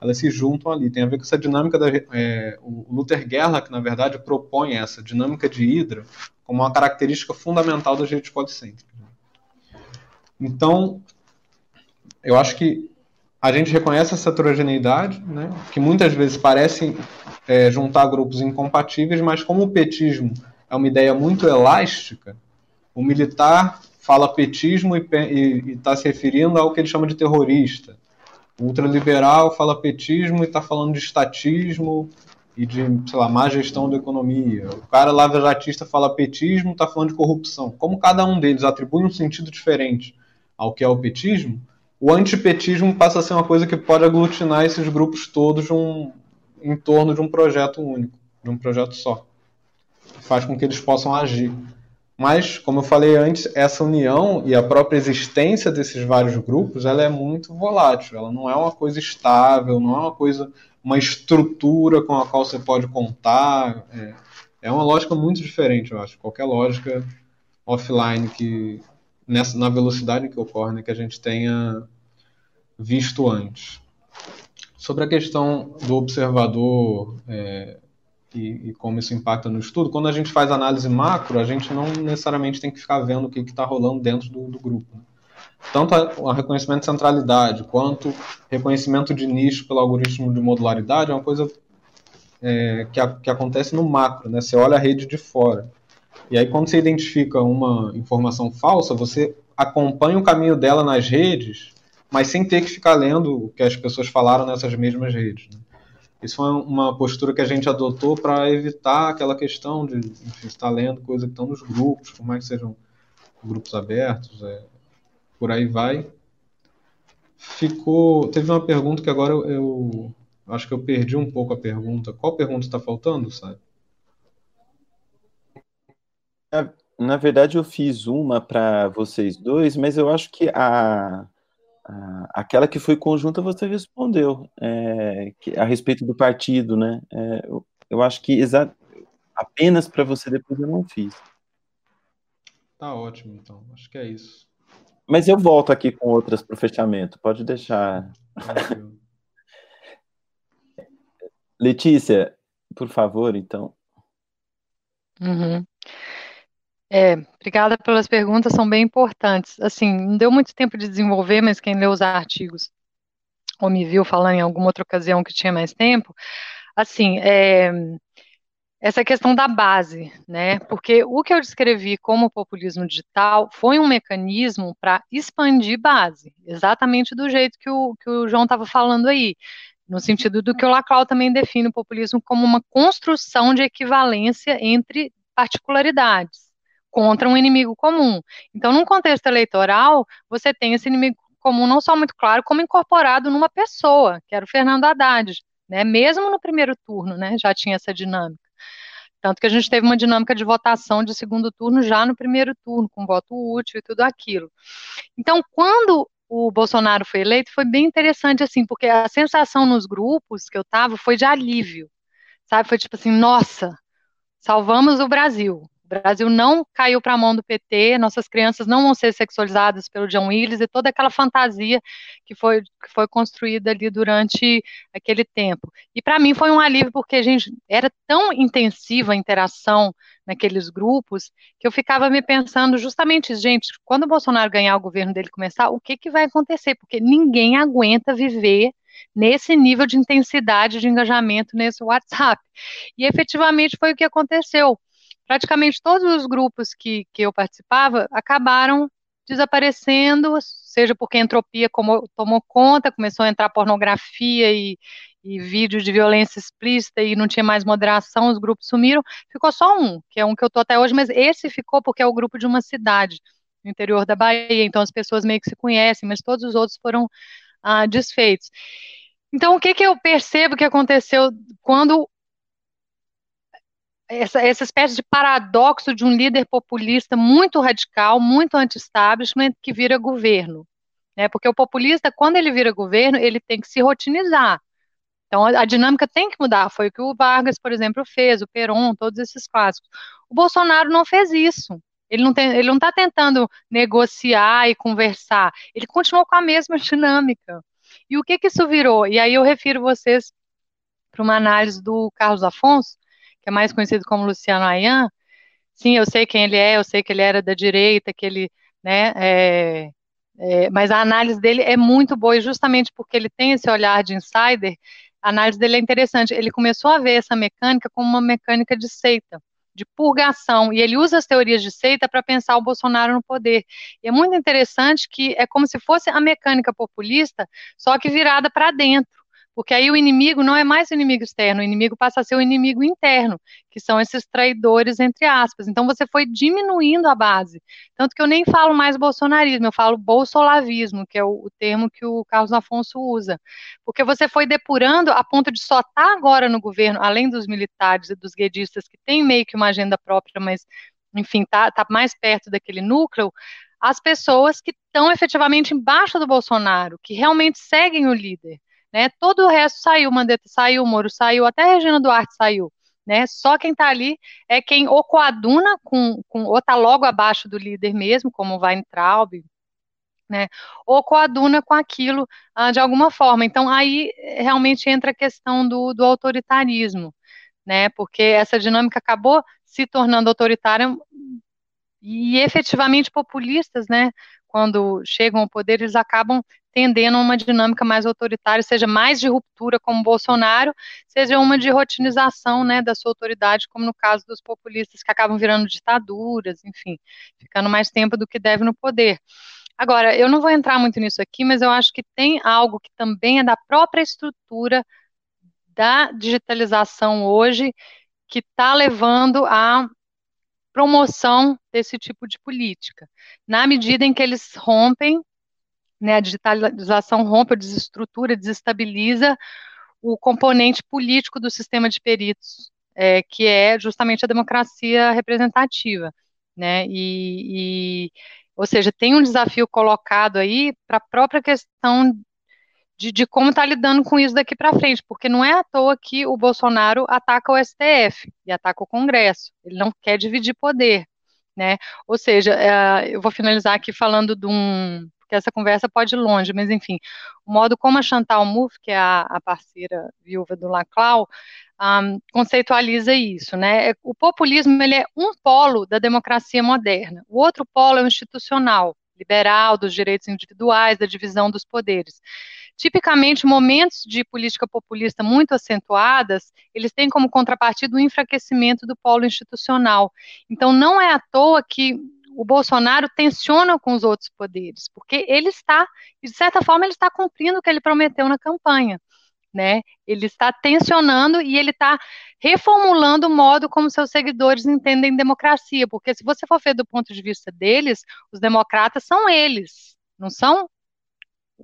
Elas se juntam ali. Tem a ver com essa dinâmica da. É, o Luther Gerlach, na verdade, propõe essa dinâmica de Hidra como uma característica fundamental das redes policêntricas. Então, eu acho que a gente reconhece essa heterogeneidade, né, que muitas vezes parece é, juntar grupos incompatíveis, mas como o petismo é uma ideia muito elástica, o militar fala petismo e está se referindo ao que ele chama de terrorista. O ultraliberal fala petismo e está falando de estatismo e de, sei lá, má gestão da economia. O cara lava-jatista fala petismo, está falando de corrupção. Como cada um deles atribui um sentido diferente ao que é o petismo, o antipetismo passa a ser uma coisa que pode aglutinar esses grupos todos um, em torno de um projeto único, de um projeto só. Faz com que eles possam agir. Mas, como eu falei antes, essa união e a própria existência desses vários grupos, ela é muito volátil. Ela não é uma coisa estável, não é uma coisa, uma estrutura com a qual você pode contar. É, é uma lógica muito diferente, eu acho. Qualquer lógica offline que nessa, na velocidade que ocorre, né, que a gente tenha visto antes. Sobre a questão do observador é, e, e, como isso impacta no estudo, quando a gente faz análise macro, a gente não necessariamente tem que ficar vendo o que está rolando dentro do, do grupo. Né? Tanto o reconhecimento de centralidade quanto reconhecimento de nicho pelo algoritmo de modularidade é uma coisa é, que, a, que acontece no macro, né? Você olha a rede de fora. E aí, quando você identifica uma informação falsa, você acompanha o caminho dela nas redes, mas sem ter que ficar lendo o que as pessoas falaram nessas mesmas redes. Né? Isso foi uma postura que a gente adotou para evitar aquela questão de enfim, estar lendo coisas que estão nos grupos, por mais que sejam grupos abertos, é, por aí vai. Ficou. Teve uma pergunta que agora eu, eu acho que eu perdi um pouco a pergunta. Qual pergunta está faltando, sabe? Na, na verdade, eu fiz uma para vocês dois, mas eu acho que a, a aquela que foi conjunta você respondeu é, que, a respeito do partido, né? É, eu, eu, acho que exa apenas para você depois eu não fiz. Tá ótimo, então. Acho que é isso. Mas eu volto aqui com outras para o fechamento. Pode deixar. Letícia, por favor, então. Uhum. É, obrigada pelas perguntas, são bem importantes. Assim, não deu muito tempo de desenvolver, mas quem leu os artigos ou me viu falando em alguma outra ocasião que tinha mais tempo, assim, é, essa questão da base, né? Porque o que eu descrevi como populismo digital foi um mecanismo para expandir base, exatamente do jeito que o, que o João estava falando aí, no sentido do que o Laclau também define o populismo como uma construção de equivalência entre particularidades contra um inimigo comum. Então, num contexto eleitoral, você tem esse inimigo comum não só muito claro, como incorporado numa pessoa, que era o Fernando Haddad, né? Mesmo no primeiro turno, né? Já tinha essa dinâmica. Tanto que a gente teve uma dinâmica de votação de segundo turno já no primeiro turno, com voto útil e tudo aquilo. Então, quando o Bolsonaro foi eleito, foi bem interessante, assim, porque a sensação nos grupos que eu estava foi de alívio, sabe? Foi tipo assim, nossa, salvamos o Brasil, o Brasil não caiu para a mão do PT, nossas crianças não vão ser sexualizadas pelo John Willis e toda aquela fantasia que foi, que foi construída ali durante aquele tempo. E para mim foi um alívio, porque, gente, era tão intensiva a interação naqueles grupos que eu ficava me pensando justamente, gente, quando o Bolsonaro ganhar o governo dele começar, o que, que vai acontecer? Porque ninguém aguenta viver nesse nível de intensidade de engajamento nesse WhatsApp. E efetivamente foi o que aconteceu praticamente todos os grupos que, que eu participava acabaram desaparecendo, seja porque a entropia como, tomou conta, começou a entrar pornografia e, e vídeo de violência explícita e não tinha mais moderação, os grupos sumiram. Ficou só um, que é um que eu tô até hoje, mas esse ficou porque é o grupo de uma cidade no interior da Bahia, então as pessoas meio que se conhecem, mas todos os outros foram ah, desfeitos. Então, o que, que eu percebo que aconteceu quando essa, essa espécie de paradoxo de um líder populista muito radical, muito anti-establishment, que vira governo? Né? Porque o populista, quando ele vira governo, ele tem que se rotinizar. Então, a, a dinâmica tem que mudar. Foi o que o Vargas, por exemplo, fez, o Peron, todos esses clássicos. O Bolsonaro não fez isso. Ele não está tentando negociar e conversar. Ele continuou com a mesma dinâmica. E o que, que isso virou? E aí eu refiro vocês para uma análise do Carlos Afonso, que é mais conhecido como Luciano Ayan. Sim, eu sei quem ele é, eu sei que ele era da direita, que ele, né, é, é, mas a análise dele é muito boa, e justamente porque ele tem esse olhar de insider, a análise dele é interessante. Ele começou a ver essa mecânica como uma mecânica de seita, de purgação, e ele usa as teorias de seita para pensar o Bolsonaro no poder. E é muito interessante que é como se fosse a mecânica populista, só que virada para dentro. Porque aí o inimigo não é mais o inimigo externo, o inimigo passa a ser o inimigo interno, que são esses traidores, entre aspas. Então você foi diminuindo a base. Tanto que eu nem falo mais bolsonarismo, eu falo bolsolavismo, que é o, o termo que o Carlos Afonso usa. Porque você foi depurando a ponto de só estar tá agora no governo, além dos militares e dos guedistas, que tem meio que uma agenda própria, mas, enfim, tá, tá mais perto daquele núcleo, as pessoas que estão efetivamente embaixo do Bolsonaro, que realmente seguem o líder né? Todo o resto saiu, Mandetta saiu, Moro saiu, até Regina Duarte saiu, né? Só quem está ali é quem ou coaduna com, com ou está logo abaixo do líder mesmo, como o Weintraub, né? Ou coaduna com aquilo ah, de alguma forma. Então aí realmente entra a questão do, do autoritarismo, né? Porque essa dinâmica acabou se tornando autoritária e efetivamente populistas, né? Quando chegam ao poder, eles acabam tendendo a uma dinâmica mais autoritária, seja mais de ruptura como Bolsonaro, seja uma de rotinização né, da sua autoridade, como no caso dos populistas que acabam virando ditaduras, enfim, ficando mais tempo do que deve no poder. Agora, eu não vou entrar muito nisso aqui, mas eu acho que tem algo que também é da própria estrutura da digitalização hoje que está levando à promoção desse tipo de política, na medida em que eles rompem né, a digitalização rompe, desestrutura, desestabiliza o componente político do sistema de peritos, é, que é justamente a democracia representativa, né, e, e ou seja, tem um desafio colocado aí para a própria questão de, de como está lidando com isso daqui para frente, porque não é à toa que o Bolsonaro ataca o STF e ataca o Congresso, ele não quer dividir poder, né, ou seja, é, eu vou finalizar aqui falando de um, porque essa conversa pode ir longe, mas enfim, o modo como a Chantal Mouffe, que é a, a parceira viúva do Laclau, um, conceitualiza isso, né? O populismo ele é um polo da democracia moderna, o outro polo é o institucional, liberal, dos direitos individuais, da divisão dos poderes. Tipicamente, momentos de política populista muito acentuadas, eles têm como contrapartida o enfraquecimento do polo institucional. Então, não é à toa que o Bolsonaro tensiona com os outros poderes, porque ele está, de certa forma, ele está cumprindo o que ele prometeu na campanha. Né? Ele está tensionando e ele está reformulando o modo como seus seguidores entendem democracia, porque se você for ver do ponto de vista deles, os democratas são eles, não são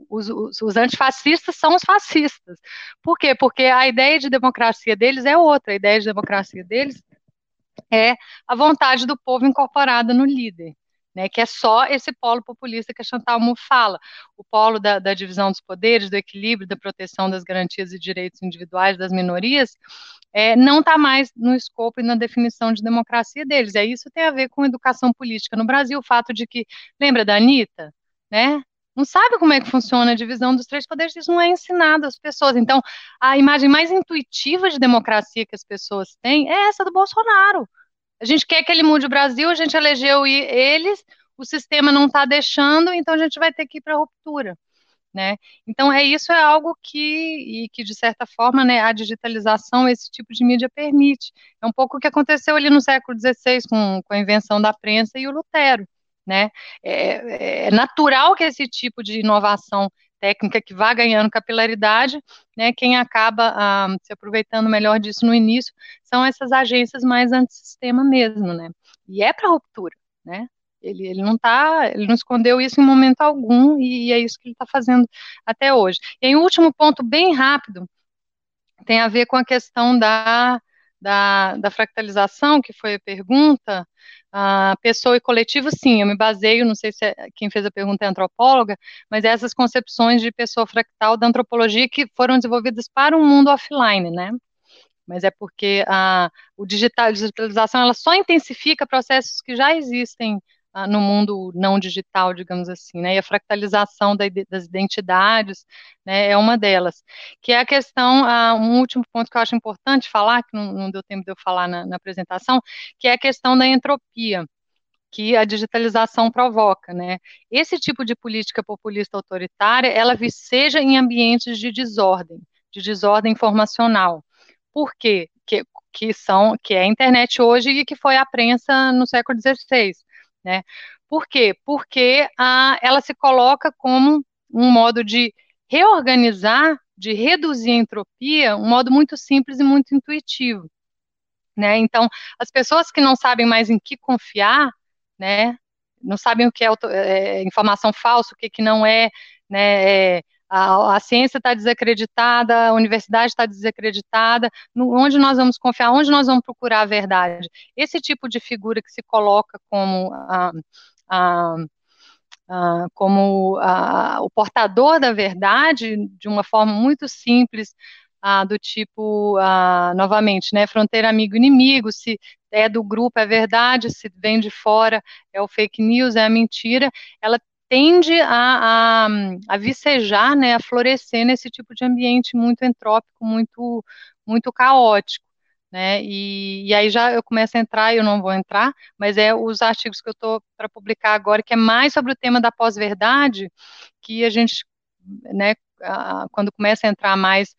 os, os, os, antifascistas são os fascistas. Por quê? Porque a ideia de democracia deles é outra. A ideia de democracia deles é a vontade do povo incorporada no líder. Né, que é só esse polo populista que a Chantal Mouffe fala, o polo da, da, divisão dos poderes, do equilíbrio, da proteção das garantias e direitos individuais das minorias, é, não está mais no escopo e na definição de democracia deles. É isso tem a ver com educação política no Brasil, o fato de que, lembra da Anitta, né? Não sabe como é que funciona a divisão dos três poderes, isso não é ensinado às pessoas. Então, a imagem mais intuitiva de democracia que as pessoas têm é essa do Bolsonaro. A gente quer que ele mude o Brasil, a gente elegeu eles, o sistema não está deixando, então a gente vai ter que ir para a ruptura. Né? Então, é isso é algo que, e que de certa forma, né, a digitalização, esse tipo de mídia permite. É um pouco o que aconteceu ali no século XVI com, com a invenção da prensa e o Lutero, né? É, é natural que esse tipo de inovação técnica que vá ganhando capilaridade, né, quem acaba ah, se aproveitando melhor disso no início são essas agências mais antissistema mesmo, né, e é para ruptura, né, ele, ele não tá, ele não escondeu isso em momento algum e, e é isso que ele está fazendo até hoje. E aí, um último ponto bem rápido tem a ver com a questão da, da, da fractalização, que foi a pergunta, a pessoa e coletivo, sim, eu me baseio, não sei se é, quem fez a pergunta é antropóloga, mas essas concepções de pessoa fractal da antropologia que foram desenvolvidas para um mundo offline, né? Mas é porque a, o digital, a digitalização ela só intensifica processos que já existem no mundo não digital, digamos assim, né? E a fractalização da, das identidades, né, é uma delas. Que é a questão, um último ponto que eu acho importante falar, que não, não deu tempo de eu falar na, na apresentação, que é a questão da entropia que a digitalização provoca, né? Esse tipo de política populista autoritária, ela seja em ambientes de desordem, de desordem informacional. Por quê? Que, que são, que é a internet hoje e que foi a prensa no século XVI né? Por quê? Porque a, ela se coloca como um modo de reorganizar, de reduzir a entropia, um modo muito simples e muito intuitivo. Né? Então, as pessoas que não sabem mais em que confiar, né, não sabem o que é, é informação falsa, o que, que não é, né, é, a, a ciência está desacreditada, a universidade está desacreditada, no, onde nós vamos confiar, onde nós vamos procurar a verdade. Esse tipo de figura que se coloca como a, a Uh, como uh, o portador da verdade de uma forma muito simples, uh, do tipo, novamente, né, fronteira amigo-inimigo, se é do grupo é verdade, se vem de fora é o fake news, é a mentira, ela tende a, a, a vicejar, né, a florescer nesse tipo de ambiente muito entrópico, muito, muito caótico. Né, e, e, aí já eu começo a entrar, eu não vou entrar, mas é os artigos que eu estou para publicar agora, que é mais sobre o tema da pós-verdade, que a gente, né, quando começa a entrar mais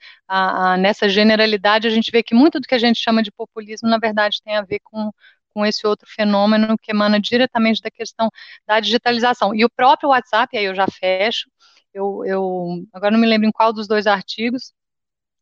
nessa generalidade, a gente vê que muito do que a gente chama de populismo, na verdade, tem a ver com, com esse outro fenômeno que emana diretamente da questão da digitalização. E o próprio WhatsApp, aí eu já fecho, eu, eu agora não me lembro em qual dos dois artigos,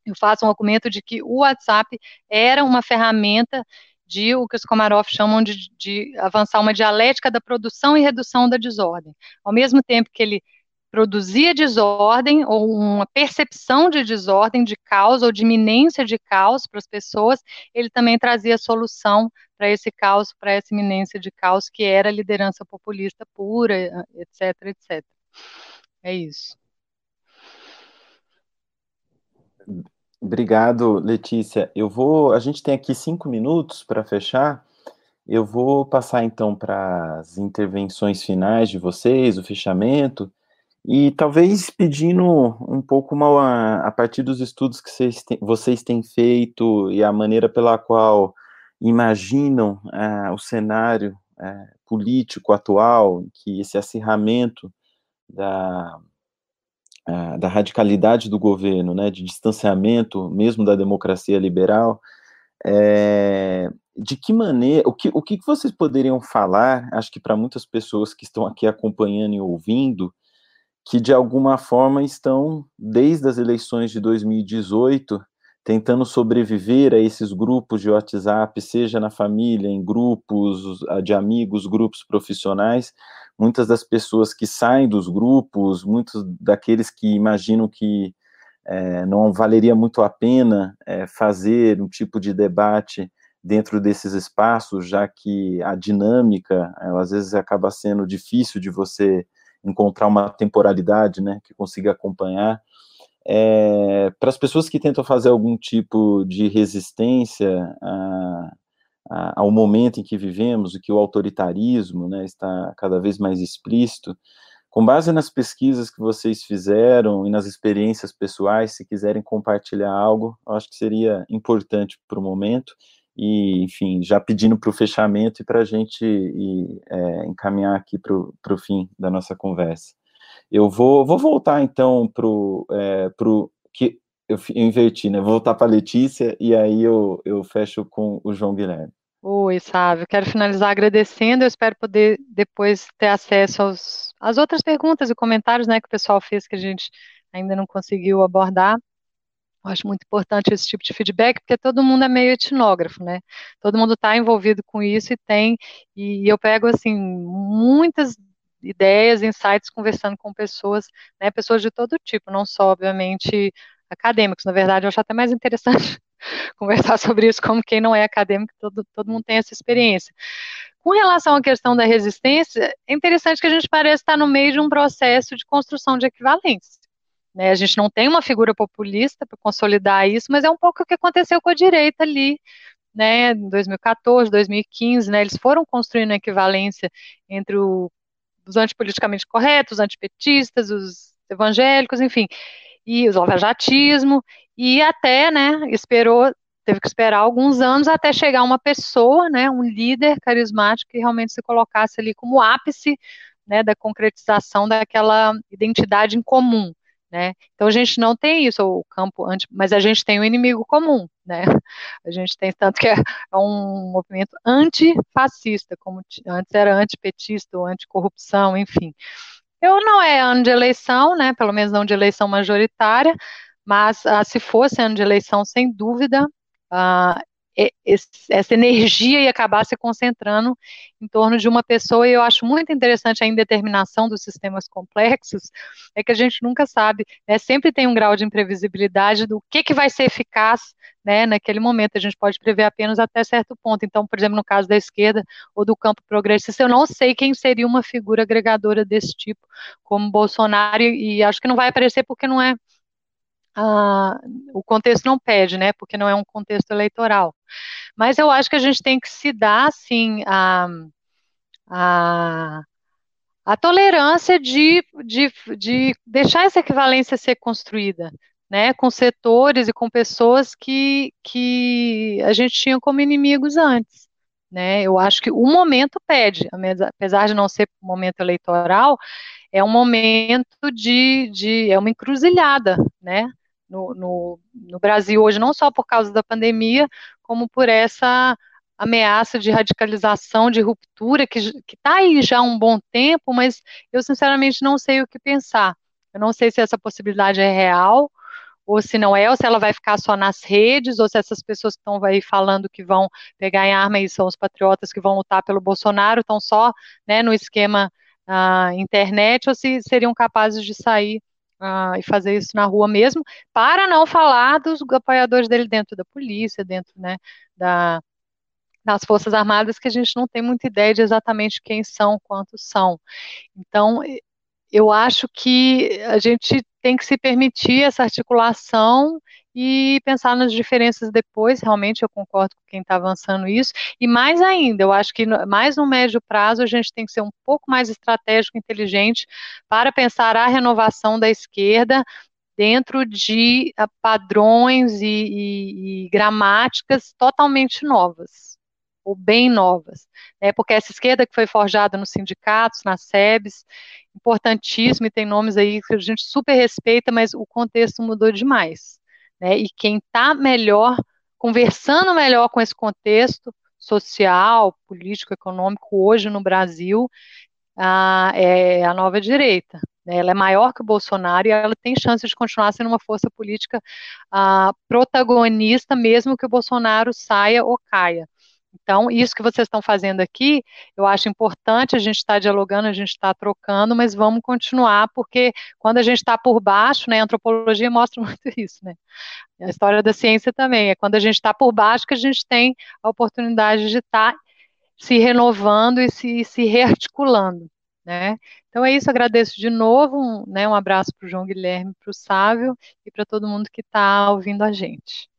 eu faço um argumento de que o WhatsApp era uma ferramenta de o que os Komarov chamam de, de avançar uma dialética da produção e redução da desordem. Ao mesmo tempo que ele produzia desordem ou uma percepção de desordem, de caos ou de iminência de caos para as pessoas, ele também trazia solução para esse caos, para essa iminência de caos, que era a liderança populista pura, etc, etc. É isso. Obrigado, Letícia. Eu vou. A gente tem aqui cinco minutos para fechar. Eu vou passar então para as intervenções finais de vocês, o fechamento. E talvez pedindo um pouco uma, a partir dos estudos que vocês têm, vocês têm feito e a maneira pela qual imaginam é, o cenário é, político atual, que esse acirramento da, é, da radicalidade do governo, né, de distanciamento mesmo da democracia liberal, é, de que maneira, o que, o que vocês poderiam falar, acho que para muitas pessoas que estão aqui acompanhando e ouvindo, que de alguma forma estão, desde as eleições de 2018, tentando sobreviver a esses grupos de WhatsApp, seja na família, em grupos de amigos, grupos profissionais. Muitas das pessoas que saem dos grupos, muitos daqueles que imaginam que é, não valeria muito a pena é, fazer um tipo de debate dentro desses espaços, já que a dinâmica, ela, às vezes, acaba sendo difícil de você encontrar uma temporalidade, né, que consiga acompanhar. É, para as pessoas que tentam fazer algum tipo de resistência a, a, ao momento em que vivemos, e que o autoritarismo né, está cada vez mais explícito, com base nas pesquisas que vocês fizeram e nas experiências pessoais, se quiserem compartilhar algo, eu acho que seria importante para o momento e, enfim, já pedindo para o fechamento e para a gente ir, é, encaminhar aqui para o fim da nossa conversa. Eu vou, vou voltar, então, para o é, que eu, eu inverti, né? Vou voltar para a Letícia e aí eu, eu fecho com o João Guilherme. Oi, Sávio. Quero finalizar agradecendo. Eu espero poder depois ter acesso aos, às outras perguntas e comentários né, que o pessoal fez que a gente ainda não conseguiu abordar. Eu acho muito importante esse tipo de feedback, porque todo mundo é meio etnógrafo, né? Todo mundo está envolvido com isso e tem, e eu pego, assim, muitas ideias, insights, conversando com pessoas, né, pessoas de todo tipo, não só, obviamente, acadêmicos. Na verdade, eu acho até mais interessante conversar sobre isso como quem não é acadêmico, todo, todo mundo tem essa experiência. Com relação à questão da resistência, é interessante que a gente parece estar no meio de um processo de construção de equivalência. Né? A gente não tem uma figura populista para consolidar isso, mas é um pouco o que aconteceu com a direita ali, né, em 2014, 2015, né, eles foram construindo a equivalência entre o, os antipoliticamente corretos, os antipetistas, os evangélicos, enfim, e o lavajatismo, e até, né, esperou, teve que esperar alguns anos até chegar uma pessoa, né, um líder carismático que realmente se colocasse ali como ápice, né, da concretização daquela identidade em comum, né? Então a gente não tem isso, o campo anti, mas a gente tem um inimigo comum, né? A gente tem tanto que é, é um movimento antifascista, como antes era antipetista ou anticorrupção, enfim. Eu não é ano de eleição, né? Pelo menos não de eleição majoritária, mas ah, se fosse ano de eleição, sem dúvida, ah, essa energia ia acabar se concentrando em torno de uma pessoa, e eu acho muito interessante a indeterminação dos sistemas complexos, é que a gente nunca sabe, né, sempre tem um grau de imprevisibilidade do que, que vai ser eficaz né, naquele momento, a gente pode prever apenas até certo ponto, então, por exemplo, no caso da esquerda ou do campo progressista, eu não sei quem seria uma figura agregadora desse tipo, como Bolsonaro, e, e acho que não vai aparecer porque não é ah, o contexto não pede, né, porque não é um contexto eleitoral. Mas eu acho que a gente tem que se dar, assim, a, a, a tolerância de, de, de deixar essa equivalência ser construída, né, com setores e com pessoas que, que a gente tinha como inimigos antes. Né, eu acho que o momento pede, apesar de não ser momento eleitoral, é um momento de, de é uma encruzilhada, né? No, no, no Brasil hoje, não só por causa da pandemia, como por essa ameaça de radicalização, de ruptura, que está aí já há um bom tempo, mas eu sinceramente não sei o que pensar. Eu não sei se essa possibilidade é real, ou se não é, ou se ela vai ficar só nas redes, ou se essas pessoas que estão aí falando que vão pegar em arma e são os patriotas que vão lutar pelo Bolsonaro, estão só né, no esquema uh, internet, ou se seriam capazes de sair uh, e fazer isso na rua mesmo, para não falar dos apoiadores dele dentro da polícia, dentro né, da, das Forças Armadas, que a gente não tem muita ideia de exatamente quem são, quantos são. Então, eu acho que a gente tem que se permitir essa articulação e pensar nas diferenças depois, realmente eu concordo com quem está avançando isso, e mais ainda, eu acho que mais no médio prazo a gente tem que ser um pouco mais estratégico, inteligente, para pensar a renovação da esquerda dentro de uh, padrões e, e, e gramáticas totalmente novas, ou bem novas, né, porque essa esquerda que foi forjada nos sindicatos, nas SEBs, importantíssimo, e tem nomes aí que a gente super respeita, mas o contexto mudou demais né? E quem está melhor, conversando melhor com esse contexto social, político, econômico hoje no Brasil, ah, é a nova direita. Né? Ela é maior que o Bolsonaro e ela tem chance de continuar sendo uma força política ah, protagonista, mesmo que o Bolsonaro saia ou caia. Então, isso que vocês estão fazendo aqui, eu acho importante, a gente está dialogando, a gente está trocando, mas vamos continuar, porque quando a gente está por baixo, né, a antropologia mostra muito isso, né? A história da ciência também, é quando a gente está por baixo que a gente tem a oportunidade de estar tá se renovando e se, se rearticulando, né? Então é isso, agradeço de novo, um, né, um abraço para o João Guilherme, para o Sávio e para todo mundo que está ouvindo a gente.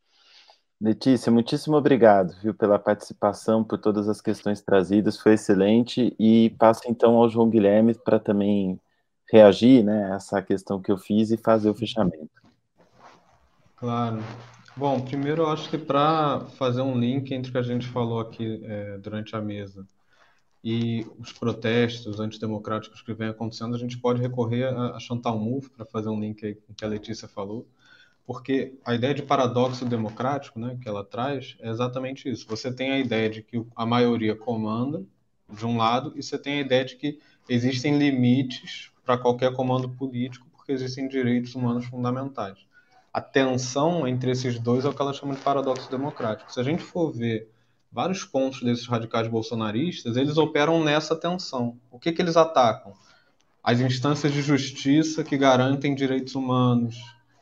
Letícia, muitíssimo obrigado, viu, pela participação, por todas as questões trazidas, foi excelente, e passo então ao João Guilherme para também reagir, né, a essa questão que eu fiz e fazer o fechamento. Claro. Bom, primeiro eu acho que para fazer um link entre o que a gente falou aqui é, durante a mesa e os protestos antidemocráticos que vem acontecendo, a gente pode recorrer a, a Chantal Mouffe para fazer um link aí com o que a Letícia falou, porque a ideia de paradoxo democrático, né, que ela traz, é exatamente isso. Você tem a ideia de que a maioria comanda de um lado e você tem a ideia de que existem limites para qualquer comando político, porque existem direitos humanos fundamentais. A tensão entre esses dois é o que ela chama de paradoxo democrático. Se a gente for ver vários pontos desses radicais bolsonaristas, eles operam nessa tensão. O que, que eles atacam? As instâncias de justiça que garantem direitos humanos,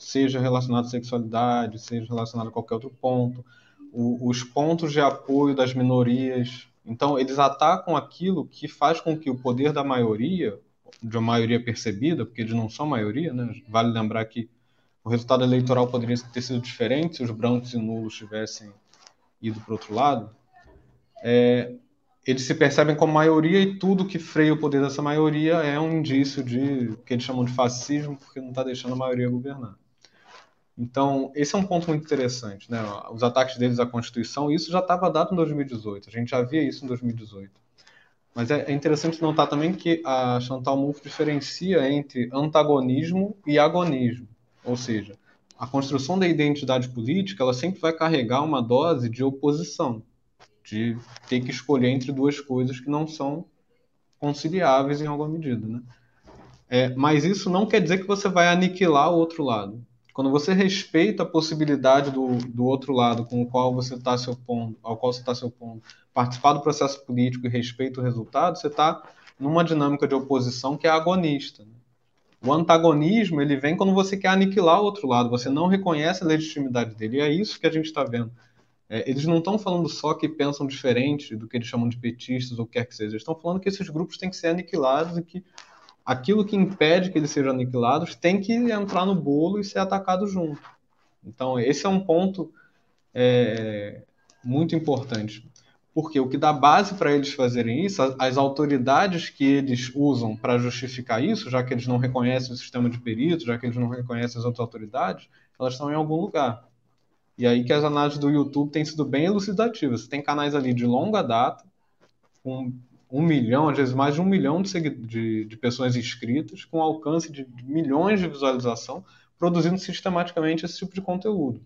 seja relacionado à sexualidade, seja relacionado a qualquer outro ponto, o, os pontos de apoio das minorias. Então, eles atacam aquilo que faz com que o poder da maioria, de uma maioria percebida, porque eles não são maioria, né? vale lembrar que o resultado eleitoral poderia ter sido diferente se os brancos e nulos tivessem ido para outro lado, é, eles se percebem como maioria e tudo que freia o poder dessa maioria é um indício de que eles chamam de fascismo, porque não está deixando a maioria governar. Então, esse é um ponto muito interessante, né? Os ataques deles à Constituição, isso já estava dado em 2018, a gente já via isso em 2018. Mas é, é interessante notar também que a Chantal Mouffe diferencia entre antagonismo e agonismo, ou seja, a construção da identidade política, ela sempre vai carregar uma dose de oposição de ter que escolher entre duas coisas que não são conciliáveis em alguma medida, né? É, mas isso não quer dizer que você vai aniquilar o outro lado. Quando você respeita a possibilidade do, do outro lado com o qual você está se opondo, ao qual você está se opondo, participar do processo político e respeita o resultado, você está numa dinâmica de oposição que é agonista. Né? O antagonismo ele vem quando você quer aniquilar o outro lado, você não reconhece a legitimidade dele. E é isso que a gente está vendo. É, eles não estão falando só que pensam diferente do que eles chamam de petistas ou quer que seja. Eles estão falando que esses grupos têm que ser aniquilados e que aquilo que impede que eles sejam aniquilados tem que entrar no bolo e ser atacado junto. Então, esse é um ponto é, muito importante. Porque o que dá base para eles fazerem isso, as autoridades que eles usam para justificar isso, já que eles não reconhecem o sistema de peritos, já que eles não reconhecem as outras autoridades, elas estão em algum lugar. E aí que as análises do YouTube têm sido bem elucidativas. Você tem canais ali de longa data, com um milhão, às vezes mais de um milhão de, de, de pessoas inscritas, com alcance de, milhões de visualização, produzindo sistematicamente esse tipo de conteúdo.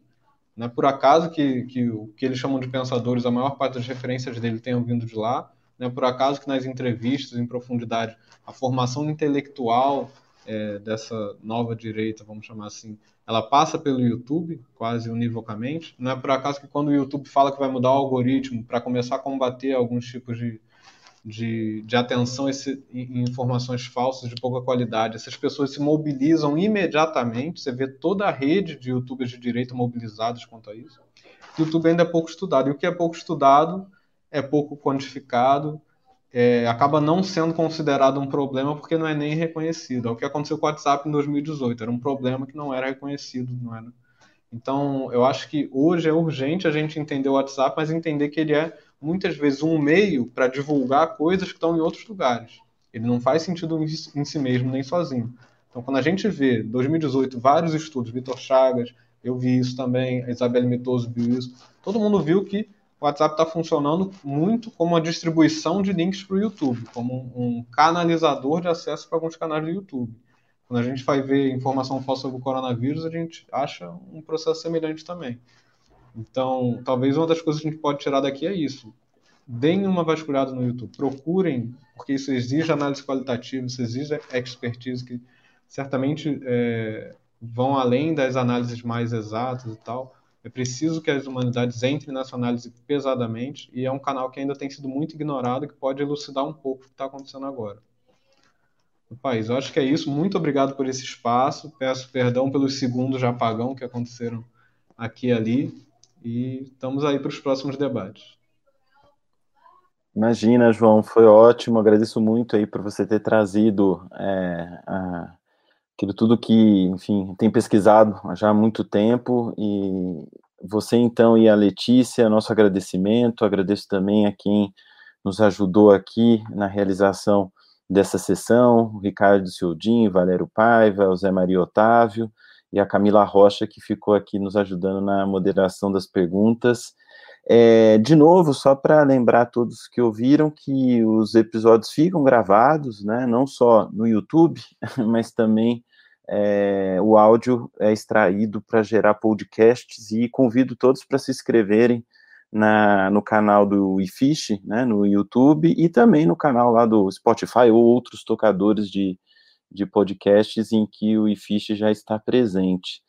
Não é por acaso que, que o que eles chamam de pensadores, a maior parte das referências dele tenham vindo de lá. Não é por acaso que nas entrevistas, em profundidade, a formação intelectual é, dessa nova direita, vamos chamar assim, ela passa pelo YouTube, quase univocamente. Não é por acaso que quando o YouTube fala que vai mudar o algoritmo para começar a combater alguns tipos de, de, de atenção esse, em informações falsas de pouca qualidade, essas pessoas se mobilizam imediatamente. Você vê toda a rede de YouTubers de direita mobilizados quanto a isso. YouTube ainda é pouco estudado. E o que é pouco estudado é pouco quantificado, é, acaba não sendo considerado um problema porque não é nem reconhecido. É o que aconteceu com o WhatsApp em 2018, era um problema que não era reconhecido, não era. Então, eu acho que hoje é urgente a gente entender o WhatsApp, mas entender que ele é muitas vezes um meio para divulgar coisas que estão em outros lugares. Ele não faz sentido em si mesmo nem sozinho. Então, quando a gente vê 2018 vários estudos, Vitor Chagas, eu vi isso também, a Isabelle Mitoso viu isso, todo mundo viu que o WhatsApp está funcionando muito como uma distribuição de links para o YouTube, como um canalizador de acesso para alguns canais do YouTube. Quando a gente vai ver informação falsa sobre o coronavírus, a gente acha um processo semelhante também. Então, talvez uma das coisas que a gente pode tirar daqui é isso. Deem uma vasculhada no YouTube, procurem, porque isso exige análise qualitativa, isso exige expertise que certamente é, vão além das análises mais exatas e tal é preciso que as humanidades entrem nessa análise pesadamente e é um canal que ainda tem sido muito ignorado que pode elucidar um pouco o que está acontecendo agora. No país, eu acho que é isso. Muito obrigado por esse espaço. Peço perdão pelos segundos de apagão que aconteceram aqui e ali e estamos aí para os próximos debates. Imagina, João, foi ótimo. Agradeço muito aí por você ter trazido é, a aquilo tudo que, enfim, tem pesquisado já há muito tempo e você então e a Letícia, nosso agradecimento, agradeço também a quem nos ajudou aqui na realização dessa sessão, Ricardo Ciodin, Valério Paiva, o Zé Maria Otávio e a Camila Rocha, que ficou aqui nos ajudando na moderação das perguntas. É, de novo, só para lembrar a todos que ouviram que os episódios ficam gravados, né, não só no YouTube, mas também é, o áudio é extraído para gerar podcasts e convido todos para se inscreverem na, no canal do iFish, né, no YouTube, e também no canal lá do Spotify ou outros tocadores de, de podcasts em que o iFish já está presente.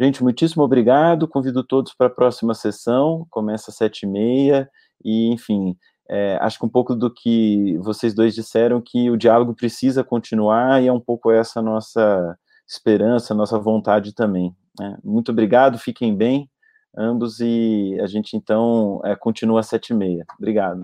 Gente, muitíssimo obrigado, convido todos para a próxima sessão, começa às sete e meia, e, enfim, é, acho que um pouco do que vocês dois disseram, que o diálogo precisa continuar, e é um pouco essa nossa esperança, nossa vontade também. Né? Muito obrigado, fiquem bem, ambos, e a gente então é, continua às sete e meia. Obrigado.